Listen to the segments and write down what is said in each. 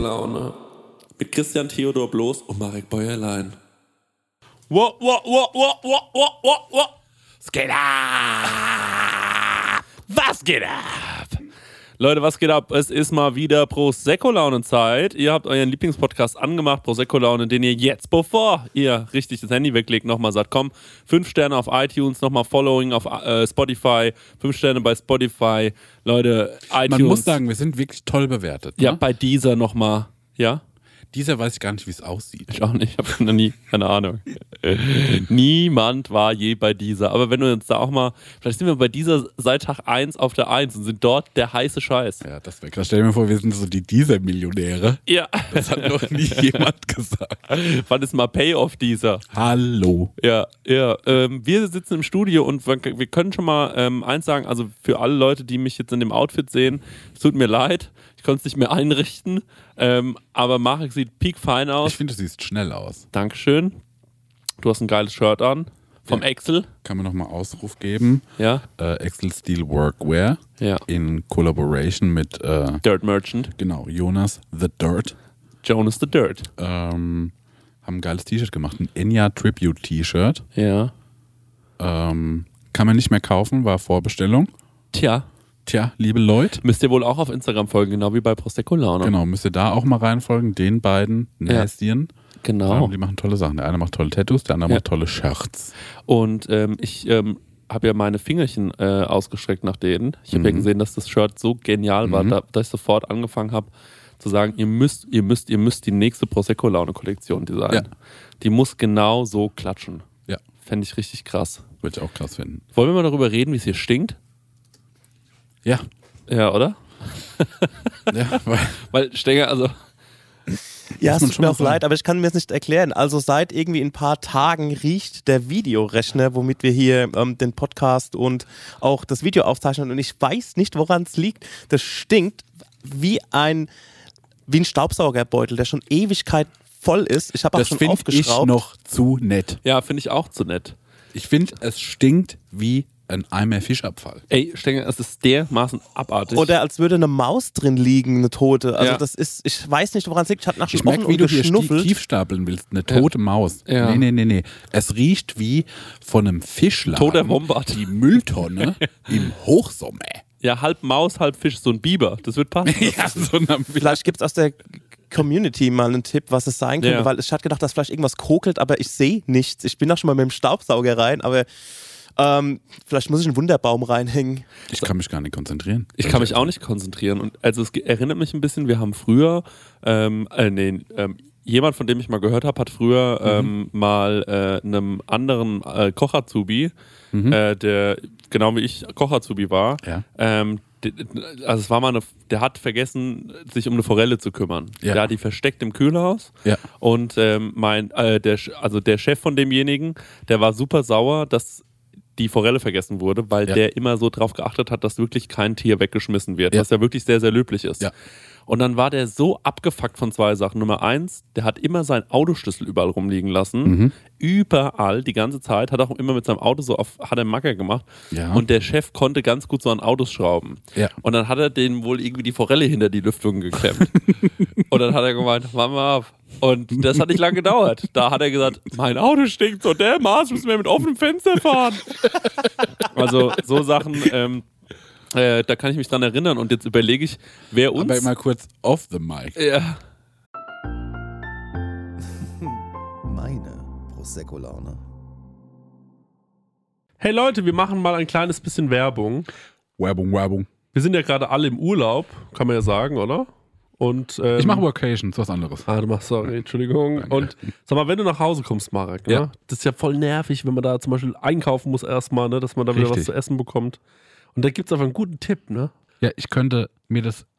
Prosecco-Laune. Mit Christian Theodor Bloß und Marek Bäuerlein. Wow, wow, wow, wow, wow, wow, wow, wow. Was geht? Was geht ab? Leute, was geht ab? Es ist mal wieder Prosecco-Laune-Zeit. Ihr habt euren Lieblingspodcast angemacht, Prosecco-Laune, den ihr jetzt, bevor ihr richtig das Handy weglegt, nochmal sagt, komm, fünf Sterne auf iTunes, nochmal Following auf äh, Spotify, fünf Sterne bei Spotify. Leute, iTunes. Man muss sagen, wir sind wirklich toll bewertet. Ne? ja, bei dieser nochmal. Ja? Dieser weiß ich gar nicht, wie es aussieht. Ich auch nicht, ich habe noch nie, keine Ahnung. Niemand war je bei dieser. Aber wenn wir uns da auch mal, vielleicht sind wir bei dieser seit Tag 1 auf der 1 und sind dort der heiße Scheiß. Ja, das wäre krass. Stell dir mal vor, wir sind so die Dieser-Millionäre. Ja. Das hat noch nie jemand gesagt. Wann ist mal Payoff dieser? Hallo. Ja, ja. Ähm, wir sitzen im Studio und wir wir können schon mal ähm, eins sagen, also für alle Leute, die mich jetzt in dem Outfit sehen, es tut mir leid, ich konnte es nicht mehr einrichten, ähm, aber Marek sieht piekfein aus. Ich finde, du siehst schnell aus. Dankeschön. Du hast ein geiles Shirt an. Vom Ja. Excel. Kann man nochmal Ausruf geben. Ja. Äh, Excel Steel Workwear Ja. in Collaboration mit, äh, Dirt Merchant. genau, Jonas The Dirt. Jonas the Dirt. Ähm, haben ein geiles T-Shirt gemacht. Ein Enya Tribute T-Shirt. Ja. Ähm, kann man nicht mehr kaufen, war Vorbestellung. Tja, Tja, liebe Leute. müsst ihr wohl auch auf Instagram folgen, genau wie bei Prosecco Laune. Genau, müsst ihr da auch mal reinfolgen, den beiden Ja. Näschen. Genau. Die machen tolle Sachen. Der eine macht tolle Tattoos, der andere Ja. macht tolle Shirts. Und ähm, ich ähm, habe ja meine Fingerchen äh, ausgestreckt nach denen. Ich habe ja Mhm. gesehen, dass das Shirt so genial war, Mhm. da, dass ich sofort angefangen habe zu sagen, ihr müsst, ihr müsst, ihr müsst die nächste Prosecco Laune Kollektion designen. Ja. Die muss genau so klatschen. Ja, Fände ich richtig krass. würde ich auch krass finden. Wollen wir mal darüber reden, wie es hier stinkt? Ja, Ja, oder? ja weil, Weil Stenger, also Ja, es tut mir auch sagen. leid, aber ich kann mir es nicht erklären. Also seit irgendwie ein paar Tagen riecht der Videorechner, womit wir hier ähm, den Podcast und auch das Video aufzeichnen und ich weiß nicht, woran es liegt. Das stinkt wie ein, wie ein Staubsaugerbeutel, der schon Ewigkeit voll ist. Ich habe auch das schon finde ich aufgeschraubt. noch zu nett. ja, finde ich auch zu nett. Ich finde, es stinkt wie ein Eimer Fischabfall. Ey, Stenger, es ist dermaßen abartig. Oder als würde eine Maus drin liegen, eine tote. Also Ja. das ist, ich weiß nicht, woran es liegt. Ich habe nach Ich merke, wie du hier tief stapeln willst. Eine tote Maus. Ja. Nee, nee, nee, nee. Es riecht wie von einem Fischladen. Toter Wombat. Die Mülltonne im Hochsommer. ja, halb Maus, halb Fisch, so ein Biber. Das wird passen. ja, so Vielleicht gibt es aus der Community mal einen Tipp, was es sein könnte, Ja. weil ich hatte gedacht, dass vielleicht irgendwas kokelt, aber ich sehe nichts. Ich bin auch schon mal mit dem Staubsauger rein, aber ähm, vielleicht muss ich einen Wunderbaum reinhängen. Ich kann mich gar nicht konzentrieren. Ich kann mich auch nicht konzentrieren. Und also es erinnert mich ein bisschen, wir haben früher, ähm, äh, nee, ähm, jemand, von dem ich mal gehört habe, hat früher ähm, mal äh, einem anderen äh, Kochazubi, äh, der genau wie ich Kochazubi war, Ja. ähm, also es war mal eine, der hat vergessen, sich um eine Forelle zu kümmern. Ja. Der hat die versteckt im Kühlhaus. Ja. Und ähm, mein, äh, der, also der Chef von demjenigen, der war super sauer, dass die Forelle vergessen wurde, weil Ja. der immer so drauf geachtet hat, dass wirklich kein Tier weggeschmissen wird, Ja. was ja wirklich sehr, sehr löblich ist. Ja. Und dann war der so abgefuckt von zwei Sachen. Nummer eins, der hat immer seinen Autoschlüssel überall rumliegen lassen. Mhm. Überall, die ganze Zeit. Hat auch immer mit seinem Auto so auf, hat er Macker gemacht. Ja. Und der Chef konnte ganz gut so an Autos schrauben. Ja. Und dann hat er den wohl irgendwie die Forelle hinter die Lüftung geklemmt. und dann hat er gemeint, mach mal ab. Und das hat nicht lange gedauert. Da hat er gesagt, mein Auto stinkt so dermaßen, müssen wir mit offenem Fenster fahren. also so Sachen, ähm, äh, da kann ich mich dran erinnern. Und jetzt überlege ich, wer uns... Aber mal kurz off the mic. ja, Meine Prosecco-Laune. Hey Leute, wir machen mal ein kleines bisschen Werbung. Werbung, Werbung. Wir sind ja gerade alle im Urlaub, kann man ja sagen, oder? Und, ähm, Ich mache Vacations, was anderes. Ah, du machst, sorry, Entschuldigung. Danke. Und sag mal, wenn du nach Hause kommst, Marek, ne? Ja. das ist ja voll nervig, wenn man da zum Beispiel einkaufen muss erstmal, ne? dass man da wieder was Richtig. zu essen bekommt. Und da gibt es einfach einen guten Tipp, ne? Ja, ich könnte mir das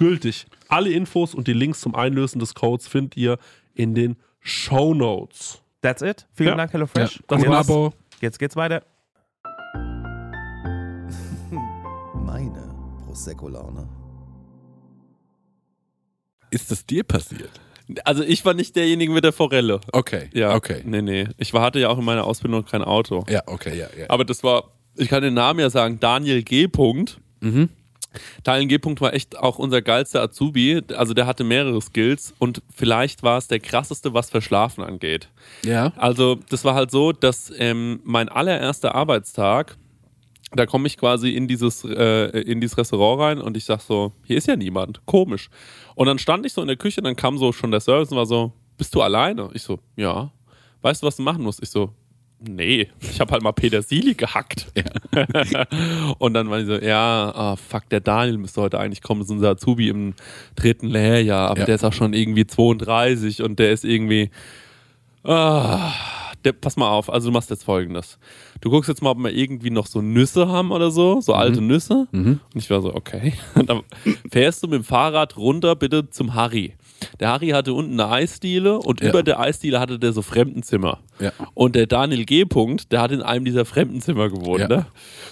gültig. Alle Infos und die Links zum Einlösen des Codes findet ihr in den Show Notes. That's it. Vielen Ja. Dank, HelloFresh. Ja. Ein jetzt, Abo. jetzt geht's weiter. Meine Prosecco-Laune. Ist das dir passiert? Also ich war nicht derjenige mit der Forelle. Okay. Ja, Okay. Nee, nee. Ich war, hatte ja auch in meiner Ausbildung kein Auto. Ja, okay, ja, ja. Aber das war, ich kann den Namen ja sagen, Daniel G. Punkt. Mhm. Daniel G. Punkt war echt auch unser geilster Azubi. Also der hatte mehrere Skills und vielleicht war es der krasseste, was Verschlafen angeht. Ja. Also das war halt so, dass ähm, mein allererster Arbeitstag, da komme ich quasi in dieses, äh, in dieses Restaurant rein und ich sag so, hier ist ja niemand, komisch. Und dann stand ich so in der Küche, dann kam so schon der Service und war so, bist du alleine? Ich so, ja. Weißt du, was du machen musst? Ich so, nee, ich habe halt mal Petersilie gehackt. und dann war ich so, ja, ah, fuck, der Daniel müsste heute eigentlich kommen, das ist unser Azubi im dritten Lehrjahr, aber Ja. der ist auch schon irgendwie 32 und der ist irgendwie, Ah, der, pass mal auf, also du machst jetzt folgendes. Du guckst jetzt mal, ob wir irgendwie noch so Nüsse haben oder so, so alte Nüsse. Und ich war so, okay. Und dann fährst du mit dem Fahrrad runter bitte zum Harry. Der Harry hatte unten eine Eisdiele und Ja. über der Eisdiele hatte der so Fremdenzimmer. Ja. Und der Daniel G. Punkt, der hat in einem dieser Fremdenzimmer gewohnt, Ja. ne?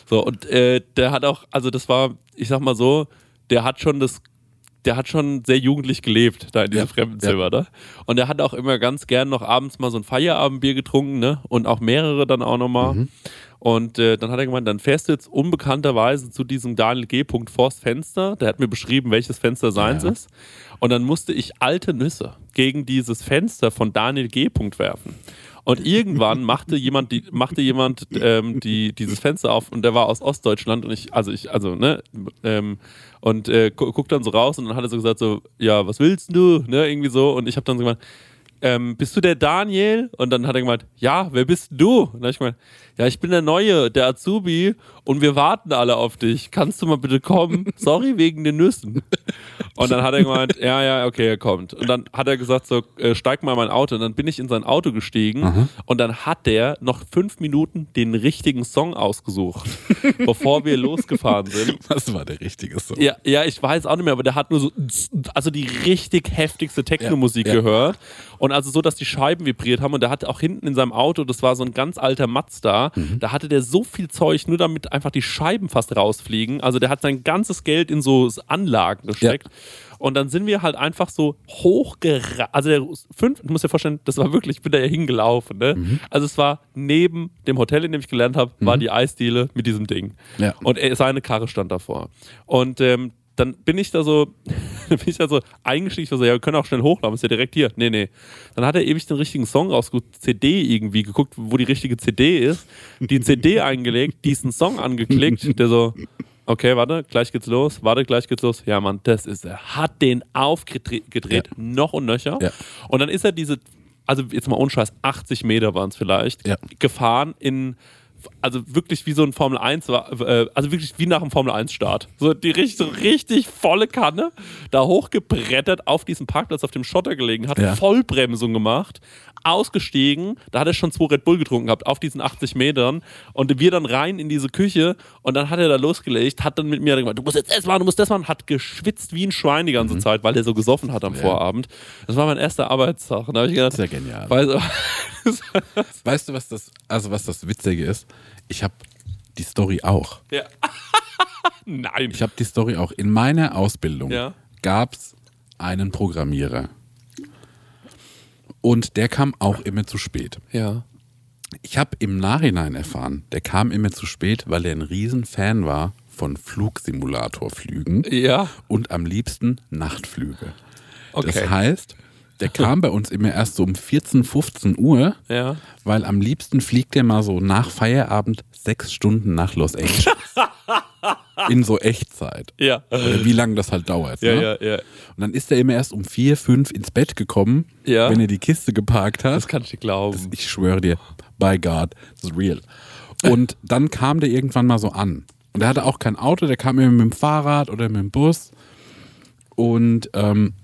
So, und äh, der hat auch, also das war, ich sag mal so, der hat schon das der hat schon sehr jugendlich gelebt, da in diesem Ja, Fremdenzimmer, ne? Und er hat auch immer ganz gern noch abends mal so ein Feierabendbier getrunken, ne? Und auch mehrere dann auch nochmal. Mhm. Und äh, dann hat er gemeint, dann fährst du jetzt unbekannterweise zu diesem Daniel G. Punkt vors Fenster. Der hat mir beschrieben, welches Fenster seins Ja. ist. Und dann musste ich alte Nüsse gegen dieses Fenster von Daniel G. Werfen. Und irgendwann machte jemand, die, machte jemand ähm, die, dieses Fenster auf und der war aus Ostdeutschland und ich, also ich, also, ne, ähm, und äh, gu guckt dann so raus und dann hat er so gesagt, so, ja, was willst du? Ne, irgendwie so. Und ich habe dann so gemeint, ähm, bist du der Daniel? Und dann hat er gemeint, ja, wer bist du? Und dann habe ich gemeint, ja, ich bin der Neue, der Azubi und wir warten alle auf dich. Kannst du mal bitte kommen? Sorry wegen den Nüssen. Und dann hat er gemeint, ja, ja, okay, er kommt. Und dann hat er gesagt, so, äh, steig mal in mein Auto. Und dann bin ich in sein Auto gestiegen und dann hat der noch fünf Minuten den richtigen Song ausgesucht, bevor wir losgefahren sind. Was war der richtige Song? Ja, ja, ich weiß auch nicht mehr, aber der hat nur so, also die richtig heftigste Techno-Musik Ja, ja. gehört. Und also so, dass die Scheiben vibriert haben. Und der hatte auch hinten in seinem Auto, das war so ein ganz alter Mazda, da hatte der so viel Zeug, nur damit einfach die Scheiben fast rausfliegen. Also der hat sein ganzes Geld in so Anlagen gesteckt. Und dann sind wir halt einfach so hochgerannt. Also der fünf, du musst dir vorstellen, das war wirklich, ich bin da ja hingelaufen. Ne? Mhm. Also es war neben dem Hotel, in dem ich gelernt habe, war die Eisdiele mit diesem Ding. Ja. Und er, seine Karre stand davor. Und ähm, dann bin ich da so, bin ich da so eingestiegen, ich war so, ja, wir können auch schnell hochlaufen, ist ja direkt hier. Nee, nee. Dann hat er ewig den richtigen Song rausgeguckt, CD irgendwie, geguckt, wo die richtige CD ist, die CD eingelegt, diesen Song angeklickt, der so, okay, warte, gleich geht's los, warte, gleich geht's los. Ja, Mann, das ist er. Hat den aufgedreht, gedreht, noch und nöcher. Ja. Und dann ist er diese, also jetzt mal ohne Scheiß, 80 Meter waren es vielleicht, Ja. gefahren in, also wirklich wie so ein Formel 1, war, äh, also wirklich wie nach einem Formel 1 Start. So die richtig, so richtig volle Kanne, da hochgebrettert auf diesem Parkplatz auf dem Schotter gelegen, hat Ja. Vollbremsung gemacht, ausgestiegen, da hat er schon zwei Red Bull getrunken gehabt auf diesen 80 Metern und wir dann rein in diese Küche und dann hat er da losgelegt, hat dann mit mir gesagt, du musst jetzt das machen, du musst das machen, hat geschwitzt wie ein Schwein die Mhm. ganze Zeit, weil er so gesoffen hat am Vorabend. Das war mein erster Arbeitstag da habe ich gedacht, Sehr genial. Weißt du, Weißt du, was das, also was das Witzige ist? Ich habe die Story auch. ja. Nein. Ich habe die Story auch. In meiner Ausbildung Ja. gab es einen Programmierer. Und der kam auch immer zu spät. Ja. Ich habe im Nachhinein erfahren, der kam immer zu spät, weil er ein Riesenfan war von Flugsimulatorflügen Ja. und am liebsten Nachtflüge. Okay. Das heißt, der kam bei uns immer erst so um 14, 15 Uhr, Ja. weil am liebsten fliegt er mal so nach Feierabend sechs Stunden nach Los Angeles. In so Echtzeit. Ja. Oder wie lange das halt dauert. Ja, ne? ja, ja. Und dann ist er immer erst um vier, fünf ins Bett gekommen, Ja. wenn er die Kiste geparkt hat. Das kann ich dir glauben. Ich schwöre dir, by God, das ist real. Und dann kam der irgendwann mal so an. Und er hatte auch kein Auto, der kam immer mit dem Fahrrad oder mit dem Bus. Und ähm,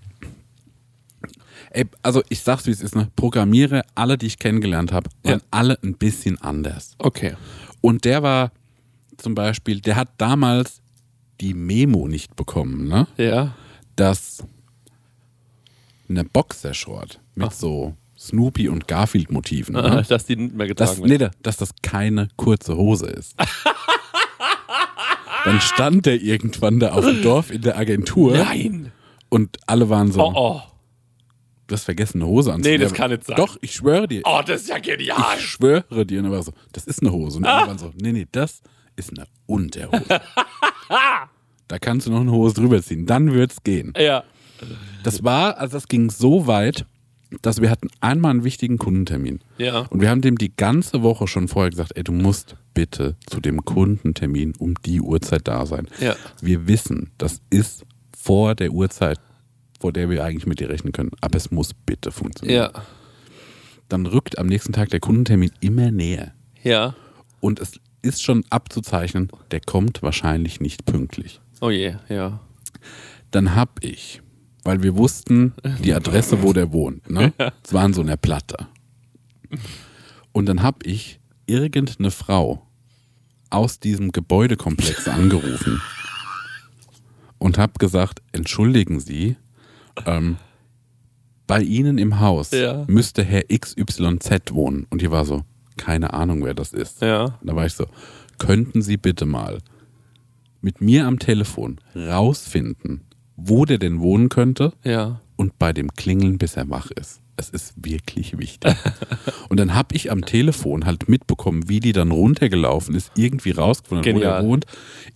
ey, also ich sag's wie es ist, ne? Programmiere, alle, die ich kennengelernt habe, waren Ja. alle ein bisschen anders. Okay. Und der war zum Beispiel, der hat damals die Memo nicht bekommen, ne? Ja. dass eine Boxershort mit so Snoopy und Garfield Motiven, Ah, ne? Dass die nicht mehr getragen nee, wird. da- dass das keine kurze Hose ist. Dann stand der irgendwann da auf dem Dorf in der Agentur Nein. und alle waren so, Oh, oh. Du hast vergessen, eine Hose anzuziehen. Nee, das kann nicht sein. Doch, ich schwöre dir. Oh, das ist ja genial. Ich schwöre dir. Und er war so, das ist eine Hose. Und alle waren so, nee, nee, das ist eine Unterhose. da kannst du noch eine Hose drüber ziehen. Dann wird's gehen. Ja. Das war, also das ging so weit, dass wir hatten einmal einen wichtigen Kundentermin. Ja. Und wir haben dem die ganze Woche schon vorher gesagt, ey, du musst bitte zu dem Kundentermin um die Uhrzeit da sein. Ja. Wir wissen, das ist vor der Uhrzeit, vor der wir eigentlich mit dir rechnen können. Aber es muss bitte funktionieren. Ja. Dann rückt am nächsten Tag der Kundentermin immer näher. Ja. Und es ist schon abzuzeichnen, der kommt wahrscheinlich nicht pünktlich. Oh je, ja. Dann hab ich, weil wir wussten die Adresse, wo der wohnt, ne? Es war in so einer Platte. Und dann hab ich irgendeine Frau aus diesem Gebäudekomplex angerufen und hab gesagt, entschuldigen Sie, ähm, bei Ihnen im Haus Ja. müsste Herr XYZ wohnen. Und die war so, keine Ahnung, wer das ist. Ja. Da war ich so, könnten Sie bitte mal mit mir am Telefon rausfinden, wo der denn wohnen könnte Ja. und bei dem klingeln, bis er wach ist. Es ist wirklich wichtig. und dann habe ich am Telefon halt mitbekommen, wie die dann runtergelaufen ist, irgendwie rausgefunden, wo er wohnt,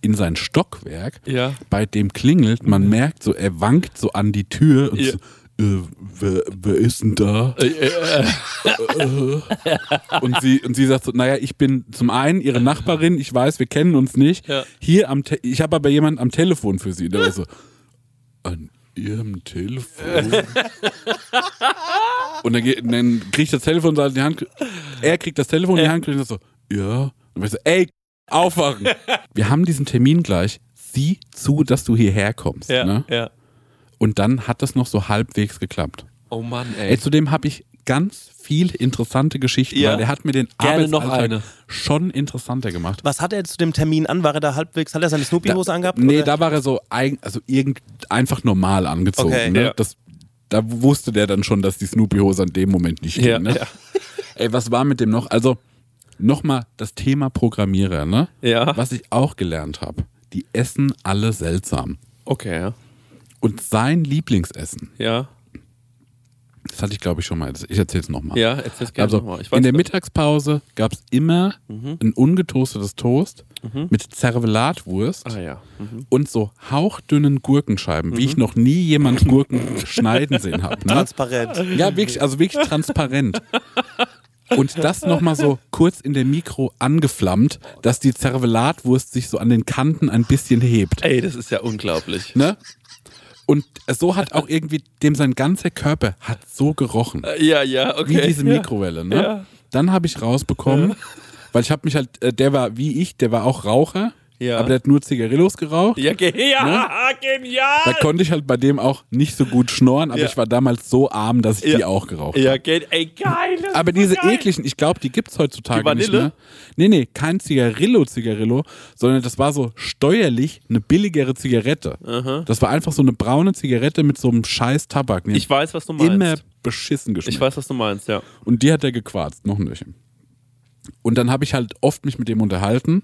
in sein Stockwerk. Ja. Bei dem klingelt, man merkt so, er wankt so an die Tür und Ja. so, äh, wer, wer ist denn da? Und sie, und sie sagt so, naja, ich bin zum einen ihre Nachbarin, ich weiß, wir kennen uns nicht. Ja. Hier am, Te ich habe aber jemanden am Telefon für sie. Und der war so, an ihrem Telefon? und dann, geht- dann kriegt ich das Telefon in die Hand, er kriegt das Telefon in die Hand, kriegt das so, ja. Und ich so, ey, aufwachen. wir haben diesen Termin gleich, sieh zu, dass du hierher kommst. Ja. Ne? Ja. Und dann hat das noch so halbwegs geklappt. Oh Mann, Ey, ey. zudem habe ich ganz viel interessante Geschichten, Ja. weil der hat mir den Gerne Arbeitsalltag schon interessanter gemacht. Was hat er zu dem Termin an? War er da halbwegs, hat er seine Snoopy-Hose angehabt? Nee, oder? da war er so eigen, also irgend, einfach normal angezogen. Okay. ne? Ja. Das da wusste der dann schon, dass die Snoopy-Hose an dem Moment nicht ging. Ja, ne? Ey, was war mit dem noch? Also, nochmal das Thema Programmierer, ne? Ja. Was ich auch gelernt habe. Die essen alle seltsam. Okay, ja. Und sein Lieblingsessen, Ja, das hatte ich glaube ich schon mal, ich erzähle es nochmal. ja erzähl's gerne Also nochmal. In der nicht. Mittagspause gab es immer ein ungetoastetes Toast mit Zervelatwurst Ah ja. Mhm. und so hauchdünnen Gurkenscheiben, wie ich noch nie jemand Gurken schneiden sehen habe. Ne? Transparent. Ja, wirklich, also wirklich transparent. Und das nochmal so kurz in der Mikro angeflammt, dass die Zervelatwurst sich so an den Kanten ein bisschen hebt. Ey, das ist ja unglaublich. Ne? Und so hat auch irgendwie dem sein ganzer Körper hat so gerochen. Äh, Ja, ja, okay. Wie diese ja. Mikrowelle, ne? Ja. Dann habe ich rausbekommen, weil ich habe mich halt, äh, der war wie ich, der war auch Raucher, Ja. aber der hat nur Zigarillos geraucht. Ja, ge ja Ne? genial! Da konnte ich halt bei dem auch nicht so gut schnorren, aber Ja. ich war damals so arm, dass ich Ja. die auch geraucht Ja, habe. ge ey, geil! Aber diese geil. ekligen, ich glaube, die gibt's heutzutage Die nicht mehr. Nee, nee, kein Zigarillo-Zigarillo, sondern das war so steuerlich eine billigere Zigarette. Das war einfach so eine braune Zigarette mit so einem scheiß Tabak. Ich weiß, was du meinst. immer beschissen geschmeckt. Ich weiß, was du meinst, ja. Und die hat er gequarzt, noch ein Löchen. Und dann habe ich halt oft mich mit dem unterhalten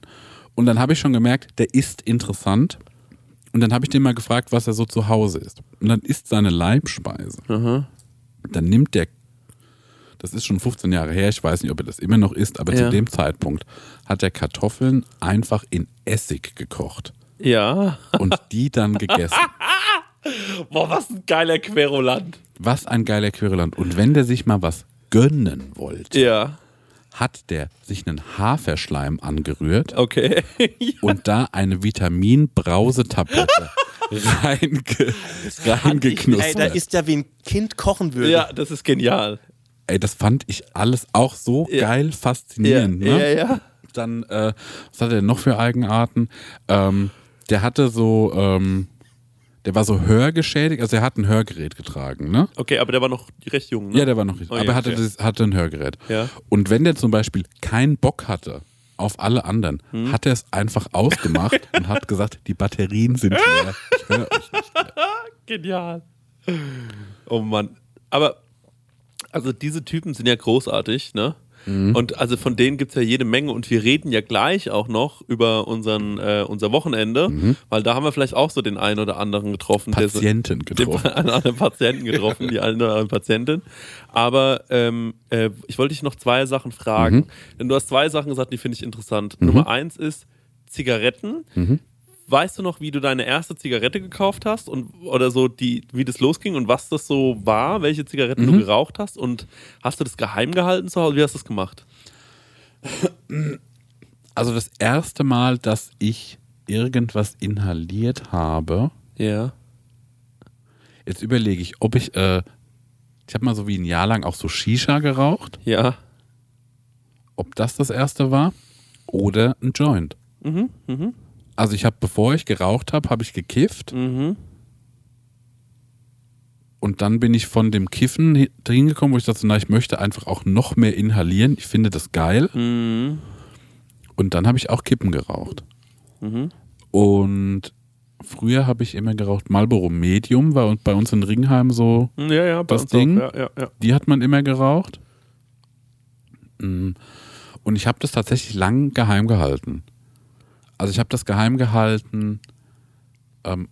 und dann habe ich schon gemerkt, der ist interessant. Und dann habe ich den mal gefragt, was er so zu Hause ist. Und dann ist seine Leibspeise. Dann nimmt der, das ist schon 15 Jahre her, ich weiß nicht, ob er das immer noch isst, aber Ja. zu dem Zeitpunkt hat er Kartoffeln einfach in Essig gekocht Ja. und die dann gegessen. Boah, was ein geiler Querulant. Was ein geiler Querulant. Und wenn der sich mal was gönnen wollte, Ja, hat der sich einen Haferschleim angerührt okay. und da eine Vitaminbrausetablette reinge Ey, da ist ja wie ein Kind kochen würde. ja, das ist genial. Ey, das fand ich alles auch so Ja. geil Ja, faszinierend. ja, ne? ja. Dann, äh, was hat er noch für Eigenarten? Ähm, der hatte so, ähm, der war so hörgeschädigt, also er hat ein Hörgerät getragen, ne? Okay, aber der war noch recht jung, ne? Ja, der war noch richtig. Oh, aber er hatte, okay. das, hatte ein Hörgerät. Ja. Und wenn der zum Beispiel keinen Bock hatte auf alle anderen, Hm. hat er es einfach ausgemacht und hat gesagt, die Batterien sind leer. Ich höre euch nicht mehr. Genial. Oh Mann. Aber, also diese Typen sind ja großartig, ne? Mhm. Und also von denen gibt es ja jede Menge und wir reden ja gleich auch noch über unseren, äh, unser Wochenende, weil da haben wir vielleicht auch so den einen oder anderen getroffen. der Mhm. Patienten den, getroffen. einen anderen Patienten getroffen, die eine oder andere Patientin. Aber ähm, äh, ich wollte dich noch zwei Sachen fragen. Mhm. Denn du hast zwei Sachen gesagt, die finde ich interessant. Nummer eins ist Zigaretten. Weißt du noch, wie du deine erste Zigarette gekauft hast und oder so die, wie das losging und was das so war, welche Zigaretten Mhm. du geraucht hast und hast du das geheim gehalten zu Hause? Wie hast du das gemacht? Also das erste Mal, dass ich irgendwas inhaliert habe, Ja. jetzt überlege ich, ob ich, äh, ich habe mal so wie ein Jahr lang auch so Shisha geraucht, Ja. ob das das erste war oder ein Joint. Mhm. Mhm. Also ich habe, bevor ich geraucht habe, habe ich gekifft Mhm. und dann bin ich von dem Kiffen hi- hingekommen, wo ich dachte, na, ich möchte einfach auch noch mehr inhalieren. Ich finde das geil. Mhm. Und dann habe ich auch Kippen geraucht. Mhm. Und früher habe ich immer geraucht Marlboro Medium, war und bei uns in Ringheim so, Ja, ja, Das Ding? Auch. Ja, ja, ja. die hat man immer geraucht. Mm. Und ich habe das tatsächlich lang geheim gehalten. Also ich habe das geheim gehalten. Ähm,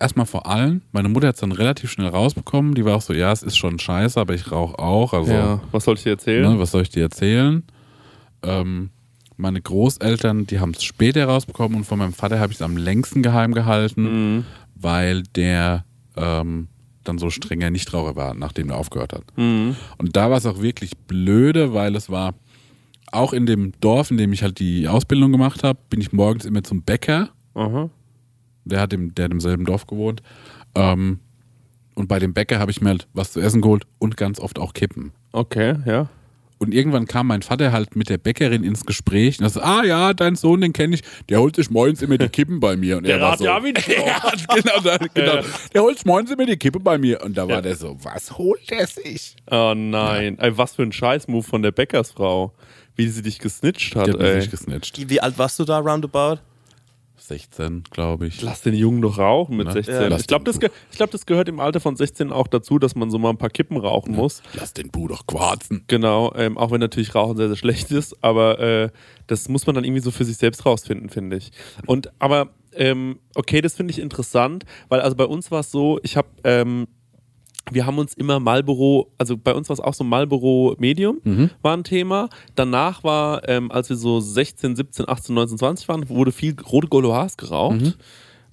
erstmal vor allem, meine Mutter hat es dann relativ schnell rausbekommen. Die war auch so, ja, es ist schon scheiße, aber ich rauche auch. Also ja. Was soll ich dir erzählen? Ne, was soll ich dir erzählen? Ähm, meine Großeltern, die haben es später rausbekommen und von meinem Vater habe ich es am längsten geheim gehalten, Mhm. weil der ähm, dann so strenger Nichtraucher war, nachdem er aufgehört hat. Mhm. Und da war es auch wirklich blöde, weil es war auch in dem Dorf, in dem ich halt die Ausbildung gemacht habe, bin ich morgens immer zum Bäcker. Aha. Der hat im, der hat im selben Dorf gewohnt. Ähm, und bei dem Bäcker habe ich mir halt was zu essen geholt und ganz oft auch Kippen. Okay, ja. Und irgendwann kam mein Vater halt mit der Bäckerin ins Gespräch und er so, ah ja, dein Sohn, den kenne ich, der holt sich morgens immer die Kippen bei mir. Und er war so, ja wie hat genau, da- genau, der holt sich morgens immer die Kippe bei mir. Und da war der so, was holt er sich? Oh nein. Ey, was für ein Scheißmove von der Bäckersfrau. Wie sie dich gesnitcht hat, Der hat mich ey. nicht gesnitcht. Wie alt warst du da roundabout? 16, glaube ich. Lass den Jungen doch rauchen mit Ne? 16. Ja, ich glaube, das, ge glaub, das gehört im Alter von 16 auch dazu, dass man so mal ein paar Kippen rauchen muss. Lass den Bu doch quarzen. Genau, ähm, auch wenn natürlich Rauchen sehr, sehr schlecht ist, aber äh, das muss man dann irgendwie so für sich selbst rausfinden, finde ich. Und aber, ähm, okay, das finde ich interessant, weil also bei uns war es so, ich habe, ähm, wir haben uns immer Marlboro, also bei uns war es auch so Marlboro Medium, war ein Thema. Danach war, ähm, als wir so 16, 17, 18, 19, 20 waren, wurde viel rote Goloirs geraucht.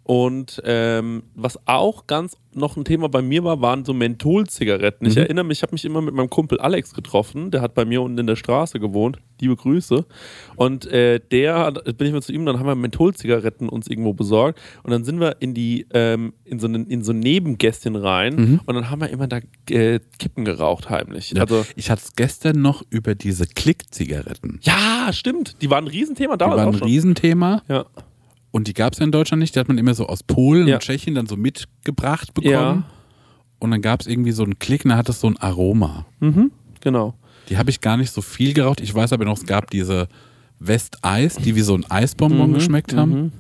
Und ähm, was auch ganz noch ein Thema bei mir war, waren so Mentholzigaretten. Ich erinnere mich, ich habe mich immer mit meinem Kumpel Alex getroffen, der hat bei mir unten in der Straße gewohnt. Liebe Grüße. Und äh, der, bin ich mal zu ihm, dann haben wir Mentholzigaretten uns irgendwo besorgt. Und dann sind wir in die, ähm, in so, einen, in so ein Nebengässchen rein und dann haben wir immer da äh, Kippen geraucht heimlich. Ja. Also, ich hatte es gestern noch über diese Klick-Zigaretten. ja, stimmt. Die waren ein Riesenthema Die damals waren auch ein. Riesenthema Ja. Und die gab es ja in Deutschland nicht. Die hat man immer so aus Polen Ja. und Tschechien dann so mitgebracht bekommen. Ja. Und dann gab es irgendwie so einen Klick und da hat es so ein Aroma. Mhm, genau. Die habe ich gar nicht so viel geraucht. Ich weiß aber noch, es gab diese West-Eis, die wie so ein Eisbonbon Mhm, geschmeckt haben.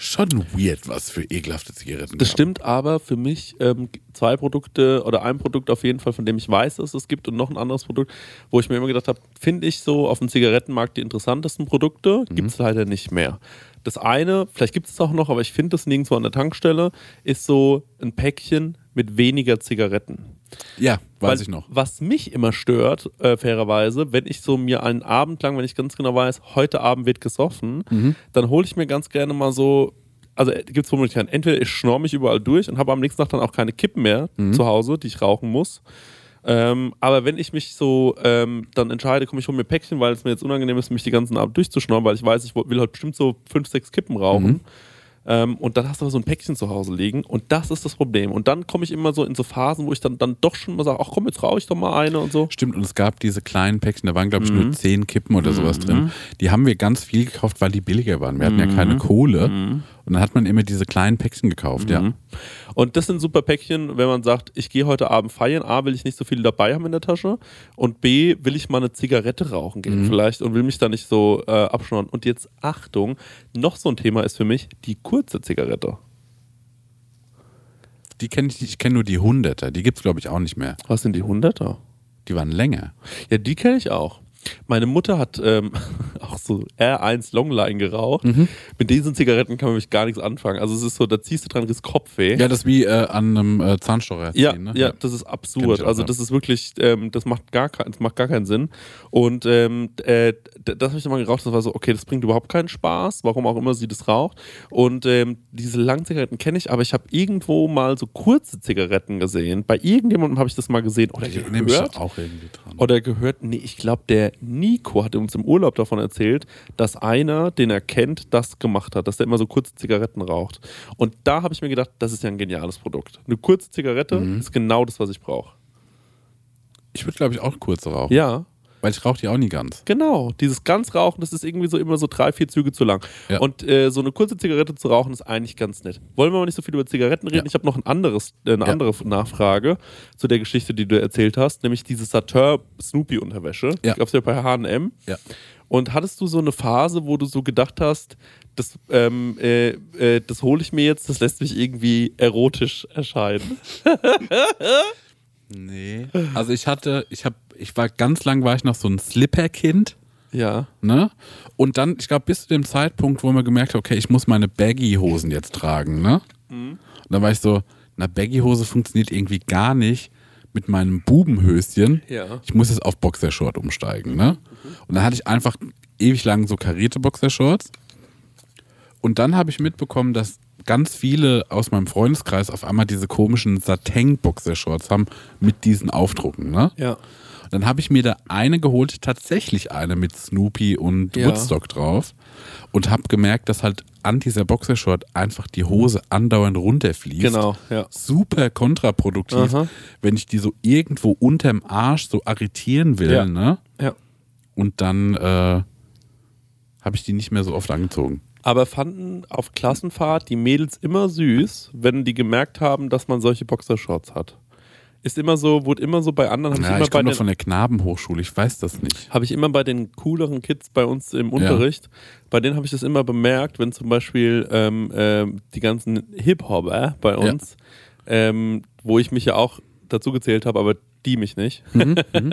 Schon weird, was für ekelhafte Zigaretten Das gab. stimmt, aber für mich ähm, zwei Produkte oder ein Produkt auf jeden Fall, von dem ich weiß, dass es gibt und noch ein anderes Produkt, wo ich mir immer gedacht habe, finde ich so auf dem Zigarettenmarkt die interessantesten Produkte, gibt es leider nicht mehr. Das eine, vielleicht gibt es auch noch, aber ich finde das nirgendwo an der Tankstelle, ist so ein Päckchen mit weniger Zigaretten. Ja, weiß Weil, ich noch. Was mich immer stört, äh, fairerweise, wenn ich so mir einen Abend lang, wenn ich ganz genau weiß, heute Abend wird gesoffen, Mhm. dann hole ich mir ganz gerne mal so, also gibt es Möglichkeiten. Entweder ich schnorre mich überall durch und habe am nächsten Tag dann auch keine Kippen mehr Mhm. zu Hause, die ich rauchen muss. Ähm, aber wenn ich mich so ähm, dann entscheide, komm, ich hole mir Päckchen, weil es mir jetzt unangenehm ist, mich die ganzen Abend durchzuschnorren, weil ich weiß, ich will heute bestimmt so fünf, sechs Kippen rauchen. Mhm. Ähm, und dann hast du aber so ein Päckchen zu Hause liegen und das ist das Problem. Und dann komme ich immer so in so Phasen, wo ich dann, dann doch schon mal sage, ach komm, jetzt rauche ich doch mal eine und so. Stimmt, und es gab diese kleinen Päckchen, da waren, glaube ich, Mhm. nur zehn Kippen oder sowas drin. Die haben wir ganz viel gekauft, weil die billiger waren. Wir hatten ja keine Kohle. Und dann hat man immer diese kleinen Päckchen gekauft, ja. Mhm. Und das sind super Päckchen, wenn man sagt, ich gehe heute Abend feiern. A, will ich nicht so viele dabei haben in der Tasche. Und B, will ich mal eine Zigarette rauchen gehen vielleicht und will mich da nicht so äh, abschnorren. Und jetzt Achtung, noch so ein Thema ist für mich die kurze Zigarette. Die kenne ich nicht, ich kenne nur die Hunderter. Die gibt es, glaube ich, auch nicht mehr. Was sind die Hunderter? Die waren länger. Ja, die kenne ich auch. Meine Mutter hat ähm, auch so R1 Longline geraucht. Mit diesen Zigaretten kann man nämlich gar nichts anfangen. Also es ist so, da ziehst du dran, kriegst Kopfweh. Ja, das ist wie äh, an einem äh, Zahnstocher Ja, ziehen, ne? ja, das ist absurd. also das ist wirklich, ähm, das macht gar, das macht gar keinen Sinn. Und ähm, äh, das habe ich dann mal geraucht, das war so, okay, das bringt überhaupt keinen Spaß, warum auch immer sie das raucht. Und ähm, diese langen Zigaretten kenne ich, aber ich habe irgendwo mal so kurze Zigaretten gesehen. Bei irgendjemandem habe ich das mal gesehen oder Ich mich gehört. da auch irgendwie dran. Oder gehört, nee, ich glaube, der Nico hat uns im Urlaub davon erzählt, dass einer, den er kennt, das gemacht hat, dass der immer so kurze Zigaretten raucht. Und da habe ich mir gedacht, das ist ja ein geniales Produkt. Eine kurze Zigarette Mhm. ist genau das, was ich brauche. Ich würde, glaube ich, auch kurze rauchen. Ja, Weil ich rauche die auch nie ganz. genau. Dieses ganz Rauchen, das ist irgendwie so immer so drei, vier Züge zu lang. Ja. Und äh, so eine kurze Zigarette zu rauchen, ist eigentlich ganz nett. Wollen wir mal nicht so viel über Zigaretten reden? Ja. Ich habe noch ein anderes, äh, eine Ja. andere Nachfrage zu der Geschichte, die du erzählt hast, nämlich diese Sateur Snoopy Unterwäsche. Ja. Ich glaube, ja bei H&M. Ja. Und hattest du so eine Phase, wo du so gedacht hast, das, ähm, äh, äh, das hole ich mir jetzt, das lässt mich irgendwie erotisch erscheinen? Nee. Also ich hatte, ich habe, ich war ganz lang war ich noch so ein Slipper-Kind. Ja. Ne? Und dann, ich glaube, bis zu dem Zeitpunkt, wo man gemerkt hat, okay, ich muss meine Baggy-Hosen jetzt tragen, ne? Und dann war ich so, na, Baggy-Hose funktioniert irgendwie gar nicht mit meinem Bubenhöschen. Ja. Ich muss jetzt auf Boxershort umsteigen, ne? Und dann hatte ich einfach ewig lang so karierte Boxershorts. Und dann habe ich mitbekommen, dass ganz viele aus meinem Freundeskreis auf einmal diese komischen Satin-Boxershorts haben mit diesen Aufdrucken, ne? Ja. Dann habe ich mir da eine geholt, tatsächlich eine mit Snoopy und Ja. Woodstock drauf und habe gemerkt, dass halt an dieser Boxershort einfach die Hose andauernd runterfließt. Genau, ja. Super kontraproduktiv, Aha. wenn ich die so irgendwo unterm Arsch so arretieren will, Ja. ne? Ja. Und dann äh, habe ich die nicht mehr so oft angezogen. Aber fanden auf Klassenfahrt die Mädels immer süß, wenn die gemerkt haben, dass man solche Boxershorts hat. Ist immer so, wurde immer so bei anderen, habe ich Ja, immer ich bei komme von der Knabenhochschule, ich weiß das nicht. habe ich immer bei den cooleren Kids bei uns im Unterricht, bei denen habe ich das immer bemerkt, wenn zum Beispiel ähm, ähm, die ganzen Hip-Hopper bei uns, ähm, wo ich mich ja auch dazu gezählt habe, aber die mich nicht, Mhm,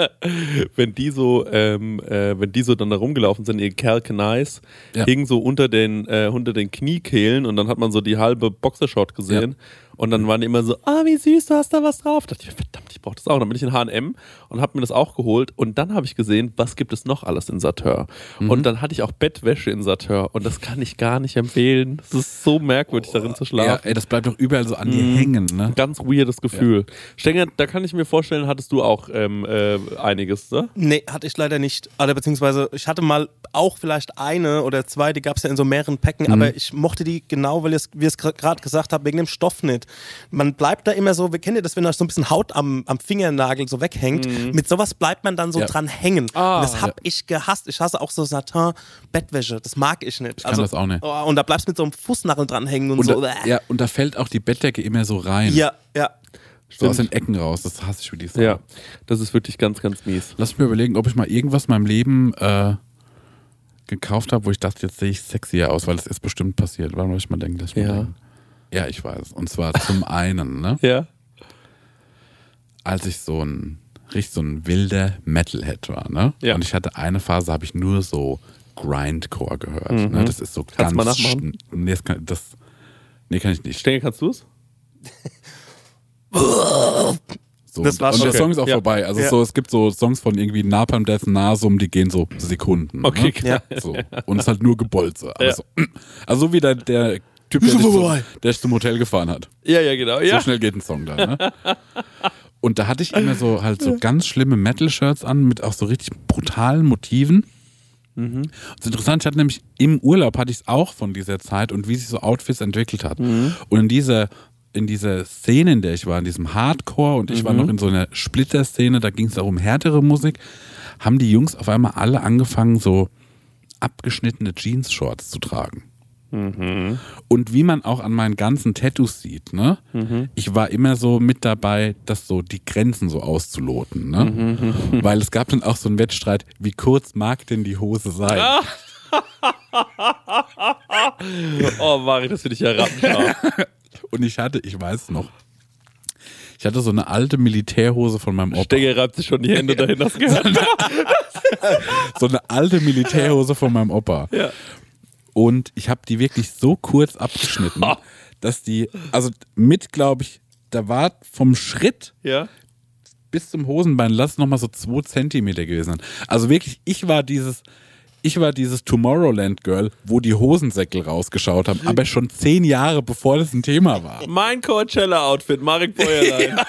wenn die so, ähm, äh, wenn die so dann da rumgelaufen sind, ihr Calcanais, Ja. hingen so unter den, äh, unter den Kniekehlen und dann hat man so die halbe Boxershort gesehen und dann waren die immer so, ah, wie süß, du hast da was drauf. Da dachte ich, verdammt, ich brauche das auch. Und dann bin ich in H&M und habe mir das auch geholt und dann habe ich gesehen, was gibt es noch alles in Sateur. Mhm. Und dann hatte ich auch Bettwäsche in Sateur und das kann ich gar nicht empfehlen. Es ist so merkwürdig, darin zu Ja, schlafen. ey, das bleibt doch überall so an dir Mhm. hängen, ne? Ganz weirdes Gefühl. Stenger, da kann ich mir vorstellen, hattest du auch ähm, äh, einiges, ne? Nee, hatte ich leider nicht. Oder beziehungsweise ich hatte mal auch vielleicht eine oder zwei, die gab es ja in so mehreren Päcken, aber ich mochte die genau, weil ich es gerade gesagt habe, wegen dem Stoff nicht. Man bleibt da immer so, wir kennen ja das, wenn da so ein bisschen Haut am, am Fingernagel so weghängt. Mit sowas bleibt man dann so Ja. dran hängen. Ah. und das hab ich gehasst. Ich hasse auch so Satin-Bettwäsche. Das mag ich nicht. kann das auch nicht. Oh, und da bleibst du mit so einem Fußnagel dran hängen und, Und so. da, ja, und da fällt auch die Bettdecke immer so rein. ja, ja. So aus den Ecken raus. Das hasse ich wirklich so. Ja, das ist wirklich ganz, ganz mies. Lass mich mir überlegen, ob ich mal irgendwas in meinem Leben äh, gekauft habe, wo ich dachte, jetzt sehe ich sexier aus, weil das ist bestimmt passiert. Warum muss ich mal denken, dass ich mal Ja. Ja, ich weiß. Und zwar zum einen, ne, Ja. als ich so ein richtig so ein wilder Metalhead war, ne? Ja. Und ich hatte eine Phase, habe ich nur so Grindcore gehört. Ne? Das ist so Mhm. Kannst ganz mal nachmachen? Nee, das kann, das, nee, kann ich nicht. Stenger, kannst du es? So, Das war's und der schon. Song ist auch Ja. vorbei. Also Ja. so, es gibt so Songs von irgendwie Napalm Death Nasum, die gehen so Sekunden. Okay, ne? klar. So. Und es ist halt nur Gebolze. Ja. so, also so wie der, der Typ, der dich, zum, der dich zum Hotel gefahren hat. Ja, ja, genau. Ja. So schnell geht ein Song da. Ne? Und da hatte ich immer so halt so ganz schlimme Metal-Shirts an mit auch so richtig brutalen Motiven. Mhm. Das ist interessant, ich hatte nämlich im Urlaub hatte ich es auch von dieser Zeit und wie sich so Outfits entwickelt hat. Mhm. Und in dieser in dieser Szene, in der ich war, in diesem Hardcore und ich war Mhm. noch in so einer Splitter-Szene, da ging es auch um härtere Musik, haben die Jungs auf einmal alle angefangen, so abgeschnittene Jeans-Shorts zu tragen. Mhm. Und wie man auch an meinen ganzen Tattoos sieht, ne? Mhm. Ich war immer so mit dabei, das so die Grenzen so auszuloten, ne? Mhm. Weil es gab dann auch so einen Wettstreit, wie kurz mag denn die Hose sein? Ah. Oh, Mari, das finde ich ja. Und ich hatte, ich weiß noch, ich hatte so eine alte Militärhose von meinem Opa. Stenger reibt sich schon die Hände dahin, das gehört. So eine alte Militärhose von meinem Opa. Ja. Und ich habe die wirklich so kurz abgeschnitten, dass die, also mit, glaube ich, da war vom Schritt Ja. bis zum Hosenbein, lass noch mal so zwei Zentimeter gewesen sein. Also wirklich, ich war dieses, ich war dieses Tomorrowland Girl, wo die Hosensäckel rausgeschaut haben, aber schon zehn Jahre bevor das ein Thema war. Mein Coachella-Outfit, Marek Bäuerlein.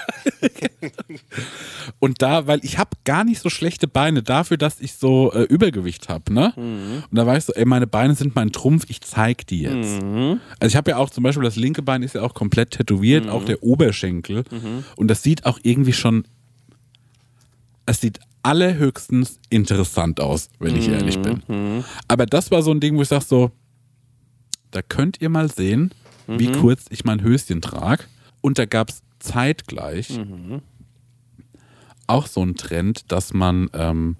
Und da, weil ich habe gar nicht so schlechte Beine dafür, dass ich so äh, Übergewicht habe, ne? Und da war ich so, ey, meine Beine sind mein Trumpf, ich zeig die jetzt. Also ich habe ja auch zum Beispiel das linke Bein ist ja auch komplett tätowiert, auch der Oberschenkel. Und das sieht auch irgendwie schon, es sieht allerhöchstens interessant aus, wenn ich ehrlich bin. Aber das war so ein Ding, wo ich sag so, da könnt ihr mal sehen, wie kurz ich mein Höschen trage. Und da gab es zeitgleich auch so ein Trend, dass man ähm,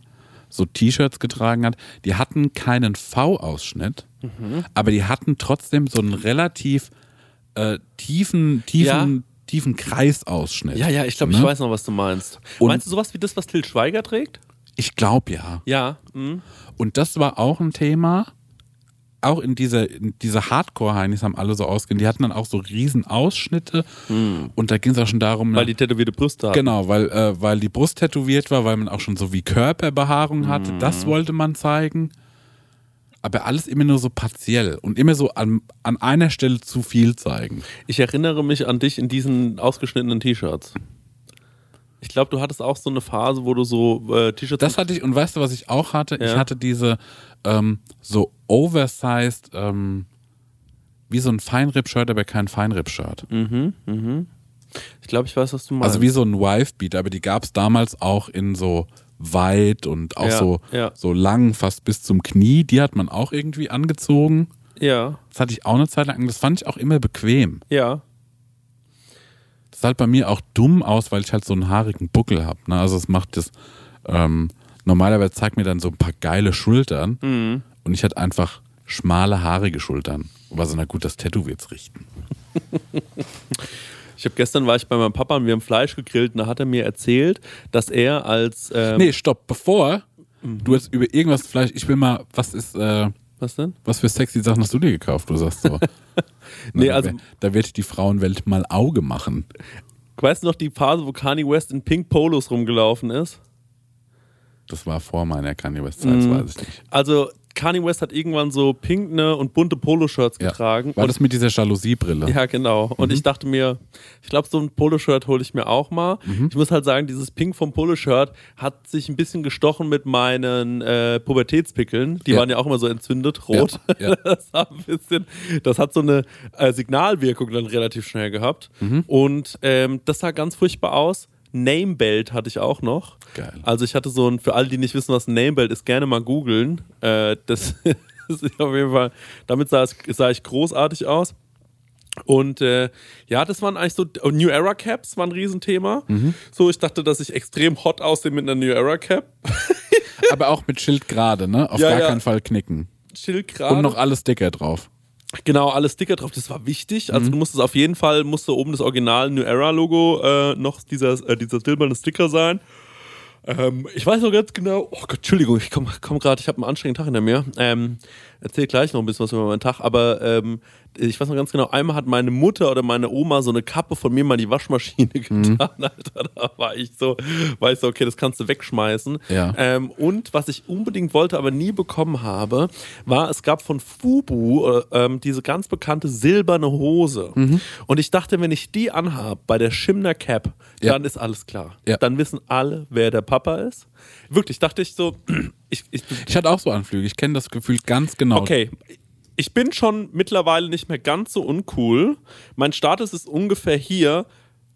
so T-Shirts getragen hat. Die hatten keinen V-Ausschnitt, aber die hatten trotzdem so einen relativ äh, tiefen, tiefen, Ja. Tiefen Kreisausschnitt. Ja, ja, ich glaube, ich Ne? weiß noch, was du meinst. Und- Meinst du sowas wie das, was Till Schweiger trägt? Ich glaube ja. Ja. Mhm. Und das war auch ein Thema. Auch in dieser, in diese Hardcore-Heinis haben alle so ausgehen. Die hatten dann auch so riesen Ausschnitte. Und da ging es auch schon darum. Weil die tätowierte Brüste hat. Genau, weil, äh, weil die Brust tätowiert war, weil man auch schon so wie Körperbehaarung hatte. Mhm. Das wollte man zeigen. Aber alles immer nur so partiell und immer so an, an einer Stelle zu viel zeigen. Ich erinnere mich an dich in diesen ausgeschnittenen T-Shirts. Ich glaube, du hattest auch so eine Phase, wo du so äh, T-Shirts. Das hatte ich, und weißt du, was ich auch hatte? Ich Ja. hatte diese ähm, so oversized, ähm, wie so ein Feinripp-Shirt, aber kein Feinripp-Shirt. ich glaube, ich weiß, was du meinst. Also wie so ein Wife-Beat, aber die gab es damals auch in so weit und auch Ja, so, ja. so lang, fast bis zum Knie. Die hat man auch irgendwie angezogen. Ja, Das hatte ich auch eine Zeit lang. Das fand ich auch immer bequem. ja. Das sah halt bei mir auch dumm aus, weil ich halt so einen haarigen Buckel habe. Ne? Also es macht das, ähm, normalerweise zeigt mir dann so ein paar geile Schultern Mhm. und ich hatte einfach schmale, haarige Schultern. Und war so, na gut, das Tattoo wird's richten. Ich habe gestern war ich bei meinem Papa und wir haben Fleisch gegrillt und da hat er mir erzählt, dass er als ähm, Nee, stopp, bevor du jetzt über irgendwas Fleisch, ich will mal, was ist, äh, was denn? was für sexy Sachen hast du dir gekauft? Du sagst so. Nee, also- da wird die Frauenwelt mal Auge machen. Weißt du noch die Phase, wo Kanye West in Pink Polos rumgelaufen ist? Das war vor meiner Kanye West Zeit, Mhm. das weiß ich nicht. Also Kanye West hat irgendwann so pinkne und bunte Poloshirts Ja. getragen. War und das mit dieser Jalousie-Brille? Ja, genau. Und ich dachte mir, ich glaube, so ein Poloshirt hole ich mir auch mal. Ich muss halt sagen, dieses Pink vom Poloshirt hat sich ein bisschen gestochen mit meinen äh, Pubertätspickeln. Die Ja. waren ja auch immer so entzündet, rot. Ja. Das, hat ein bisschen, das hat so eine äh, Signalwirkung dann relativ schnell gehabt. Und ähm, das sah ganz furchtbar aus. Namebelt hatte ich auch noch. Geil. Also ich hatte so ein, für alle, die nicht wissen, was ein Namebelt ist, gerne mal googeln. Äh, das, das ist auf jeden Fall, damit sah, es, sah ich großartig aus. Und äh, ja, das waren eigentlich so, oh, New Era Caps war ein Riesenthema. Mhm. So, ich dachte, dass ich extrem hot aussehe mit einer New Era Cap. Aber auch mit Schild gerade, ne? Auf Ja, gar ja. keinen Fall knicken. Chill gerade. Und noch alle Sticker drauf. Genau, alle Sticker drauf, das war wichtig. Mhm. Also du musstest auf jeden Fall, musste oben das Original New Era Logo äh, noch dieser, äh, dieser silberne Sticker sein. Ähm, ich weiß noch ganz genau, oh Gott, Entschuldigung, ich komme komm gerade, ich habe einen anstrengenden Tag hinter mir. Ähm, erzähl gleich noch ein bisschen was über meinen Tag, aber ähm, ich weiß noch ganz genau, einmal hat meine Mutter oder meine Oma so eine Kappe von mir mal in die Waschmaschine Mhm. getan, Alter. Da war ich so, war ich so, okay, das kannst du wegschmeißen. Ja. Ähm, und was ich unbedingt wollte, aber nie bekommen habe, war, es gab von Fubu äh, ähm, diese ganz bekannte silberne Hose. Mhm. Und ich dachte, wenn ich die anhabe bei der Schimner Cap, Ja. dann ist alles klar. Ja. Dann wissen alle, wer der Papa ist. Wirklich, dachte ich so, ich, ich, Ich hatte auch so Anflüge. Ich kenne das Gefühl ganz genau. okay. Ich bin schon mittlerweile nicht mehr ganz so uncool. Mein Status ist ungefähr hier.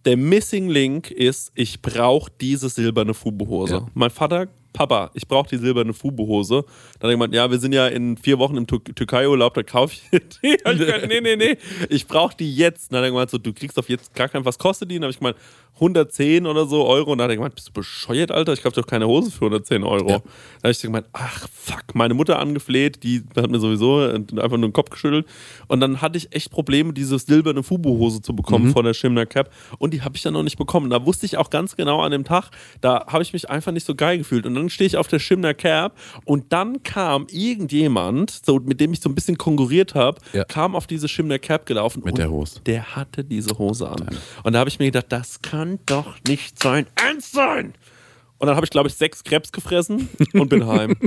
Der Missing Link ist, ich brauche diese silberne Fubu-Hose. Ja. Mein Vater, Papa, ich brauche die silberne Fubu-Hose. Dann hat er gemeint, ja, wir sind ja in vier Wochen im Tür- Türkei-Urlaub, da kaufe ich die. Ich gesagt, nee, nee, nee, ich brauche die jetzt. Dann hat er gemeint, so, du kriegst auf jetzt gar keinen, was kostet die? Dann habe ich gemeint, 110 oder so Euro. Und dann hat er gemeint, bist du bescheuert, Alter? Ich kaufe doch keine Hose für 110 Euro. Ja. Dann habe ich gemeint, ach fuck, meine Mutter angefleht, die hat mir sowieso einfach nur den Kopf geschüttelt. Und dann hatte ich echt Probleme, diese silberne Fubu-Hose zu bekommen Mhm. von der Schimner Cap. Und die habe ich dann noch nicht bekommen. Da wusste ich auch ganz genau an dem Tag, da habe ich mich einfach nicht so geil gefühlt. Und dann stehe ich auf der Schimner Cap und dann kam irgendjemand, so, mit dem ich so ein bisschen konkurriert habe, Ja. kam auf diese Schimner Cap gelaufen. Mit und der Hose. Der hatte diese Hose an. Und da habe ich mir gedacht, das kann doch nicht sein Ernst sein. Und dann habe ich, glaube ich, sechs Krebs gefressen und bin heim.